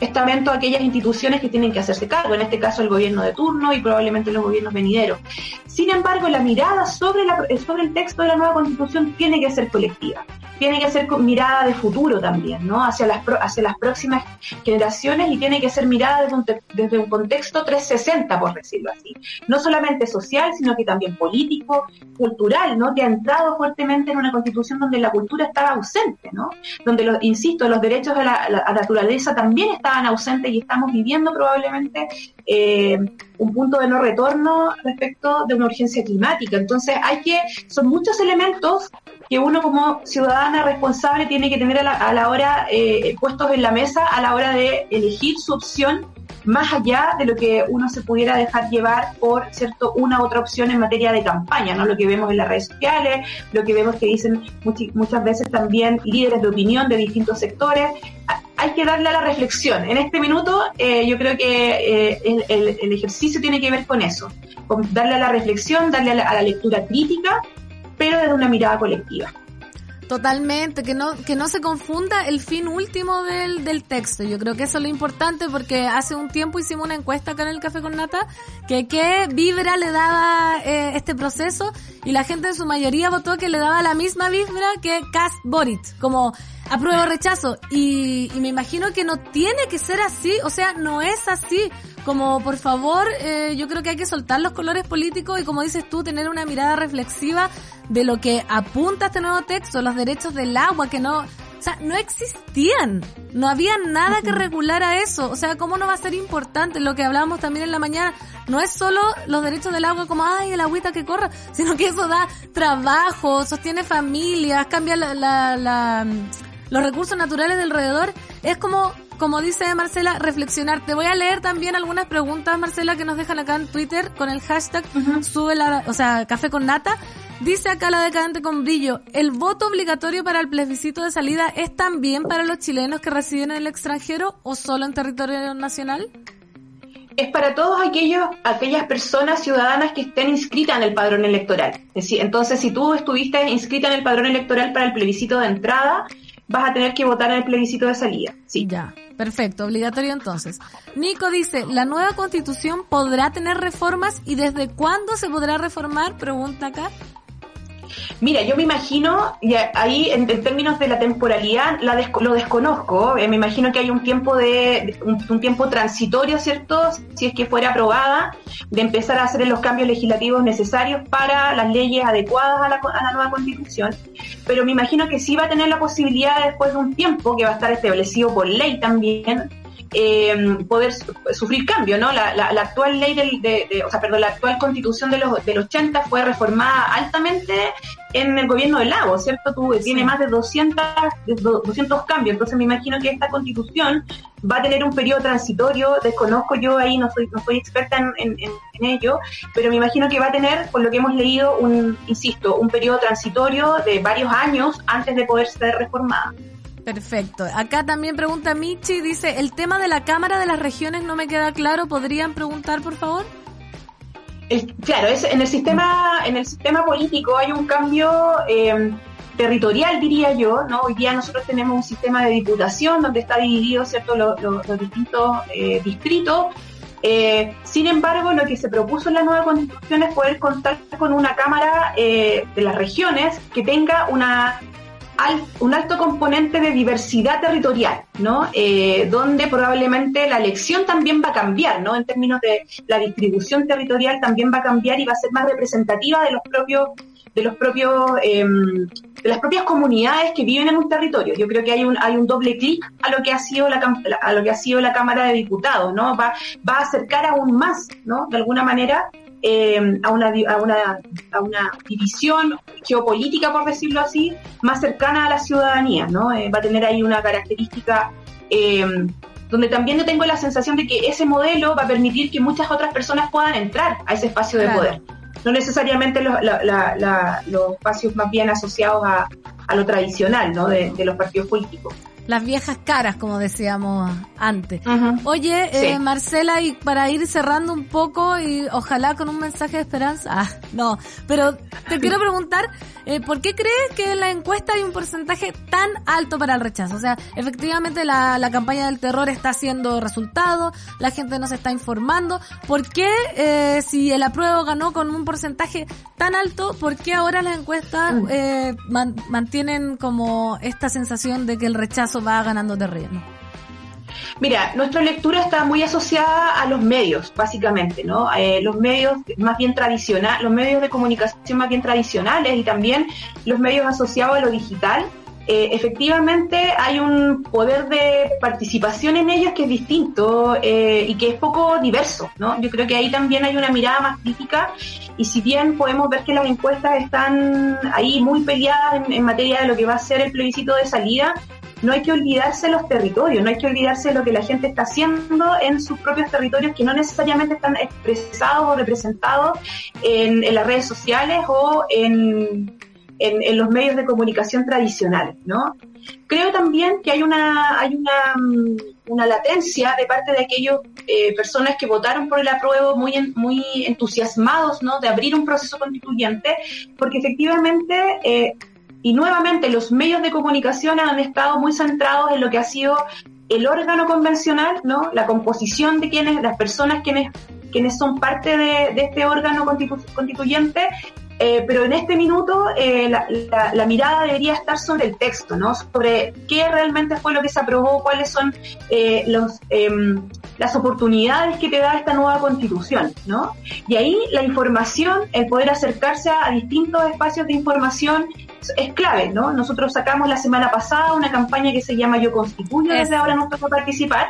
estamentos, aquellas instituciones que tienen que hacerse cargo, en este caso el gobierno de turno y probablemente los gobiernos venideros. Sin embargo, la mirada sobre, la, sobre el texto de la nueva constitución tiene que ser colectiva tiene que ser mirada de futuro también, ¿no? Hacia las, hacia las próximas generaciones y tiene que ser mirada desde un, desde un contexto 360, por decirlo así. No solamente social, sino que también político, cultural, ¿no? Que ha entrado fuertemente en una constitución donde la cultura estaba ausente, ¿no? Donde, los, insisto, los derechos a la, naturaleza también estaban ausentes y estamos viviendo probablemente eh, un punto de no retorno respecto de una urgencia climática. Entonces, hay que, son muchos elementos que uno como ciudadana responsable tiene que tener a la, hora eh, puestos en la mesa a la hora de elegir su opción más allá de lo que uno se pudiera dejar llevar por cierto una otra opción en materia de campaña, ¿no? Lo que vemos en las redes sociales, lo que vemos que dicen muchas veces también líderes de opinión de distintos sectores. Hay que darle a la reflexión. En este minuto eh, yo creo que eh, el, ejercicio tiene que ver con eso, con darle a la reflexión, darle a la lectura crítica pero desde una mirada colectiva. Totalmente, que no, que no se confunda el fin último del, del texto. Yo creo que eso es lo importante porque hace un tiempo hicimos una encuesta acá en el Café con Nata que qué vibra le daba eh, este proceso y la gente en su mayoría votó que le daba la misma vibra que Cast Borit, como apruebo rechazo. Y, y me imagino que no tiene que ser así, o sea, no es así como por favor, eh, yo creo que hay que soltar los colores políticos y como dices tú, tener una mirada reflexiva de lo que apunta este nuevo texto, los derechos del agua, que no, o sea, no existían. No había nada que regular a eso. O sea, ¿cómo no va a ser importante? Lo que hablábamos también en la mañana, no es solo los derechos del agua como, ay, el agüita que corra, [LAUGHS] sino que eso da trabajo, sostiene familias, cambia la, la, la, los recursos naturales del alrededor. Es como como dice Marcela, reflexionar. Te voy a leer también algunas preguntas, Marcela, que nos dejan acá en Twitter con el hashtag sube la, o sea, café con nata. Dice acá la decadente con brillo, ¿el voto obligatorio para el plebiscito de salida es también para los chilenos que residen en el extranjero o solo en territorio nacional? es para todos aquellos, aquellas personas ciudadanas que estén inscritas en el padrón electoral. Entonces, si tú estuviste inscrita en el padrón electoral para el plebiscito de entrada, vas a tener que votar en el plebiscito de salida. Sí. Ya. Perfecto, obligatorio entonces. Nico dice, ¿la nueva constitución podrá tener reformas y desde cuándo se podrá reformar? Pregunta acá. Mira, yo me imagino, y ahí en, términos de la temporalidad la lo desconozco, eh, me imagino que hay un tiempo de un, tiempo transitorio, ¿cierto? Si es que fuera aprobada, de empezar a hacer los cambios legislativos necesarios para las leyes adecuadas a la, a la nueva constitución, pero me imagino que sí va a tener la posibilidad después de un tiempo que va a estar establecido por ley también, eh, poder sufrir cambio, ¿no? La, la, actual ley del, de, o sea, perdón, la actual constitución de los, del 80 fue reformada altamente en el gobierno de Lago, ¿cierto? Tuvo, tiene más de 200, 200 cambios, entonces me imagino que esta constitución va a tener un periodo transitorio, desconozco yo ahí, no soy, no soy experta en, en, en, ello, pero me imagino que va a tener, por lo que hemos leído, un, insisto, un periodo transitorio de varios años antes de poder ser reformada. Perfecto. Acá también pregunta Michi, dice, el tema de la Cámara de las Regiones no me queda claro, ¿podrían preguntar, por favor? claro, es, en el sistema en el sistema político hay un cambio eh, territorial, diría yo, ¿no? Hoy día nosotros tenemos un sistema de diputación donde está dividido, ¿cierto?, los, distintos eh, distritos. Eh, sin embargo, lo que se propuso en la nueva constitución es poder contar con una Cámara de las regiones que tenga una un alto componente de diversidad territorial, ¿no? Eh, donde probablemente la elección también va a cambiar, ¿no? En términos de la distribución territorial también va a cambiar y va a ser más representativa de los propios de los propios em, de las propias comunidades que viven en un territorio. Yo creo que hay un hay un doble clic a lo que ha sido la a lo que ha sido la Cámara de Diputados, ¿no? Va va a acercar aún más, ¿no? De alguna manera eh, a, una, a, una, a una división geopolítica, por decirlo así, más cercana a la ciudadanía, ¿no? Eh, va a tener ahí una característica eh, donde también yo tengo la sensación de que ese modelo va a permitir que muchas otras personas puedan entrar a ese espacio de poder. No necesariamente los, los espacios más bien asociados a, a lo tradicional, ¿no? de los partidos políticos las viejas caras, como decíamos antes. Oye, eh, Marcela, y para ir cerrando un poco y ojalá con un mensaje de esperanza, ah, no, pero te [LAUGHS] quiero preguntar, eh, ¿por qué crees que en la encuesta hay un porcentaje tan alto para el rechazo? O sea, efectivamente la, la campaña del terror está haciendo resultado, la gente no se está informando. ¿Por qué eh, si el apruebo ganó con un porcentaje tan alto, por qué ahora las encuestas eh, mantienen como esta sensación de que el rechazo va ganando terreno? Mira, nuestra lectura está muy asociada a los medios, básicamente, ¿no? Eh, los medios más bien tradicionales, los medios de comunicación más bien tradicionales y también los medios asociados a lo digital. Eh, efectivamente hay un poder de participación en ellos que es distinto eh, y que es poco diverso, ¿no? Yo creo que ahí también hay una mirada más crítica y si bien podemos ver que las encuestas están ahí muy peleadas en materia de lo que va a ser el plebiscito de salida, no hay que olvidarse los territorios, no hay que olvidarse lo que la gente está haciendo en sus propios territorios que no necesariamente están expresados o representados en, las redes sociales o en, en, los medios de comunicación tradicionales, ¿no? Creo también que hay una, hay una, mm, una latencia de parte de aquellas eh, personas que votaron por el apruebo muy, muy entusiasmados, ¿no? De abrir un proceso constituyente, porque efectivamente eh, y nuevamente los medios de comunicación han estado muy centrados en lo que ha sido el órgano convencional, ¿no? La composición de quienes, las personas quienes, quienes son parte de, este órgano constituyente eh, pero en este minuto eh, la, mirada debería estar sobre el texto, ¿no? Sobre qué realmente fue lo que se aprobó, cuáles son eh, los, em, las oportunidades que te da esta nueva constitución, ¿no? Y ahí la información, el poder acercarse a, distintos espacios de información es clave, ¿no? Nosotros sacamos la semana pasada una campaña que se llama Yo Constituyo, desde ahora nos toca participar,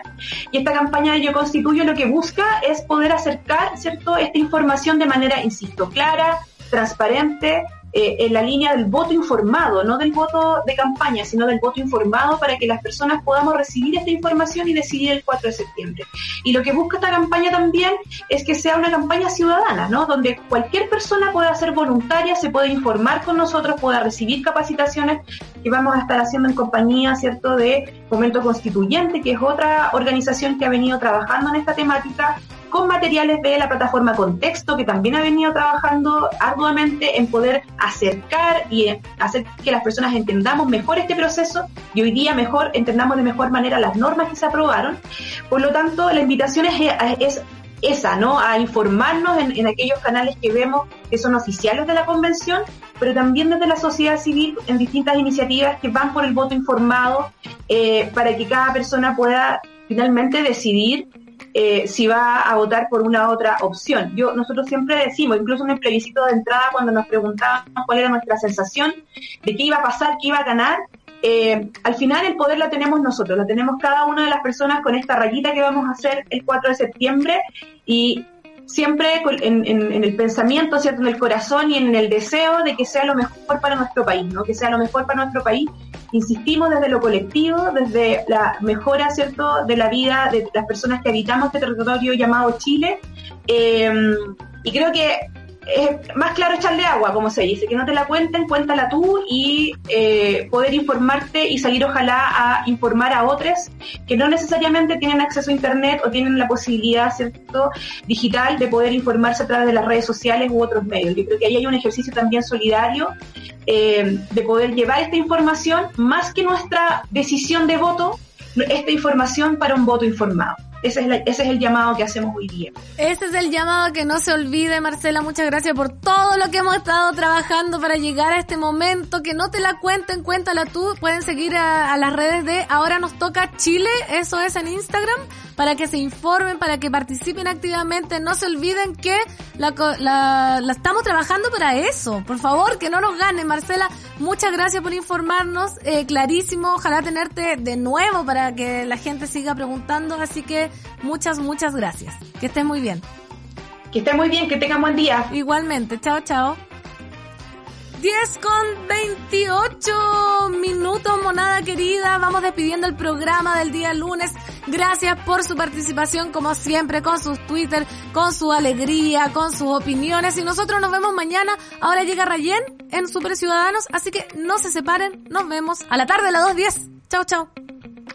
y esta campaña de Yo Constituyo lo que busca es poder acercar, ¿cierto?, esta información de manera, insisto, clara, transparente eh, en la línea del voto informado, no del voto de campaña, sino del voto informado para que las personas podamos recibir esta información y decidir el 4 de septiembre. Y lo que busca esta campaña también es que sea una campaña ciudadana, ¿no? Donde cualquier persona pueda ser voluntaria, se puede informar con nosotros, pueda recibir capacitaciones que vamos a estar haciendo en compañía, ¿cierto?, de Momento Constituyente, que es otra organización que ha venido trabajando en esta temática con materiales de la plataforma Contexto, que también ha venido trabajando arduamente en poder acercar y hacer que las personas entendamos mejor este proceso y hoy día mejor entendamos de mejor manera las normas que se aprobaron. Por lo tanto, la invitación es, esa, ¿no? A informarnos en, aquellos canales que vemos que son oficiales de la convención, pero también desde la sociedad civil en distintas iniciativas que van por el voto informado eh, para que cada persona pueda finalmente decidir eh, si va a votar por una otra opción. Yo, nosotros siempre decimos, incluso en el plebiscito de entrada, cuando nos preguntábamos cuál era nuestra sensación de qué iba a pasar, qué iba a ganar, eh, al final el poder lo tenemos nosotros, lo tenemos cada una de las personas con esta rayita que vamos a hacer el 4 de septiembre y siempre en, el pensamiento, ¿cierto? en el corazón y en el deseo de que sea lo mejor para nuestro país, ¿no? que sea lo mejor para nuestro país. Insistimos desde lo colectivo, desde la mejora ¿cierto? de la vida de las personas que habitamos este territorio llamado Chile. Eh, y creo que es más claro echarle agua, como se dice, que no te la cuenten, cuéntala tú y eh, poder informarte y salir ojalá a informar a otros que no necesariamente tienen acceso a Internet o tienen la posibilidad, ¿cierto?, digital de poder informarse a través de las redes sociales u otros medios. Yo creo que ahí hay un ejercicio también solidario eh, de poder llevar esta información, más que nuestra decisión de voto, esta información para un voto informado. Ese es, ese es el llamado que hacemos hoy día. Ese es el llamado que no se olvide, Marcela. Muchas gracias por todo lo que hemos estado trabajando para llegar a este momento. Que no te la cuenten, cuéntala tú. Pueden seguir a, las redes de Ahora nos toca Chile. Eso es en Instagram. Para que se informen, para que participen activamente. No se olviden que la, la, la estamos trabajando para eso. Por favor, que no nos gane, Marcela. Muchas gracias por informarnos. Eh, clarísimo. Ojalá tenerte de nuevo para que la gente siga preguntando. Así que muchas, muchas gracias. Que estés muy bien. Que estés muy bien, que tengan buen día. Igualmente, chao, chao. 10 con 28 minutos, monada querida. Vamos despidiendo el programa del día lunes. Gracias por su participación, como siempre, con sus Twitter, con su alegría, con sus opiniones. Y nosotros nos vemos mañana. Ahora llega Rayen en Super Ciudadanos, así que no se separen. Nos vemos a la tarde, a las 2.10. Chao, chao.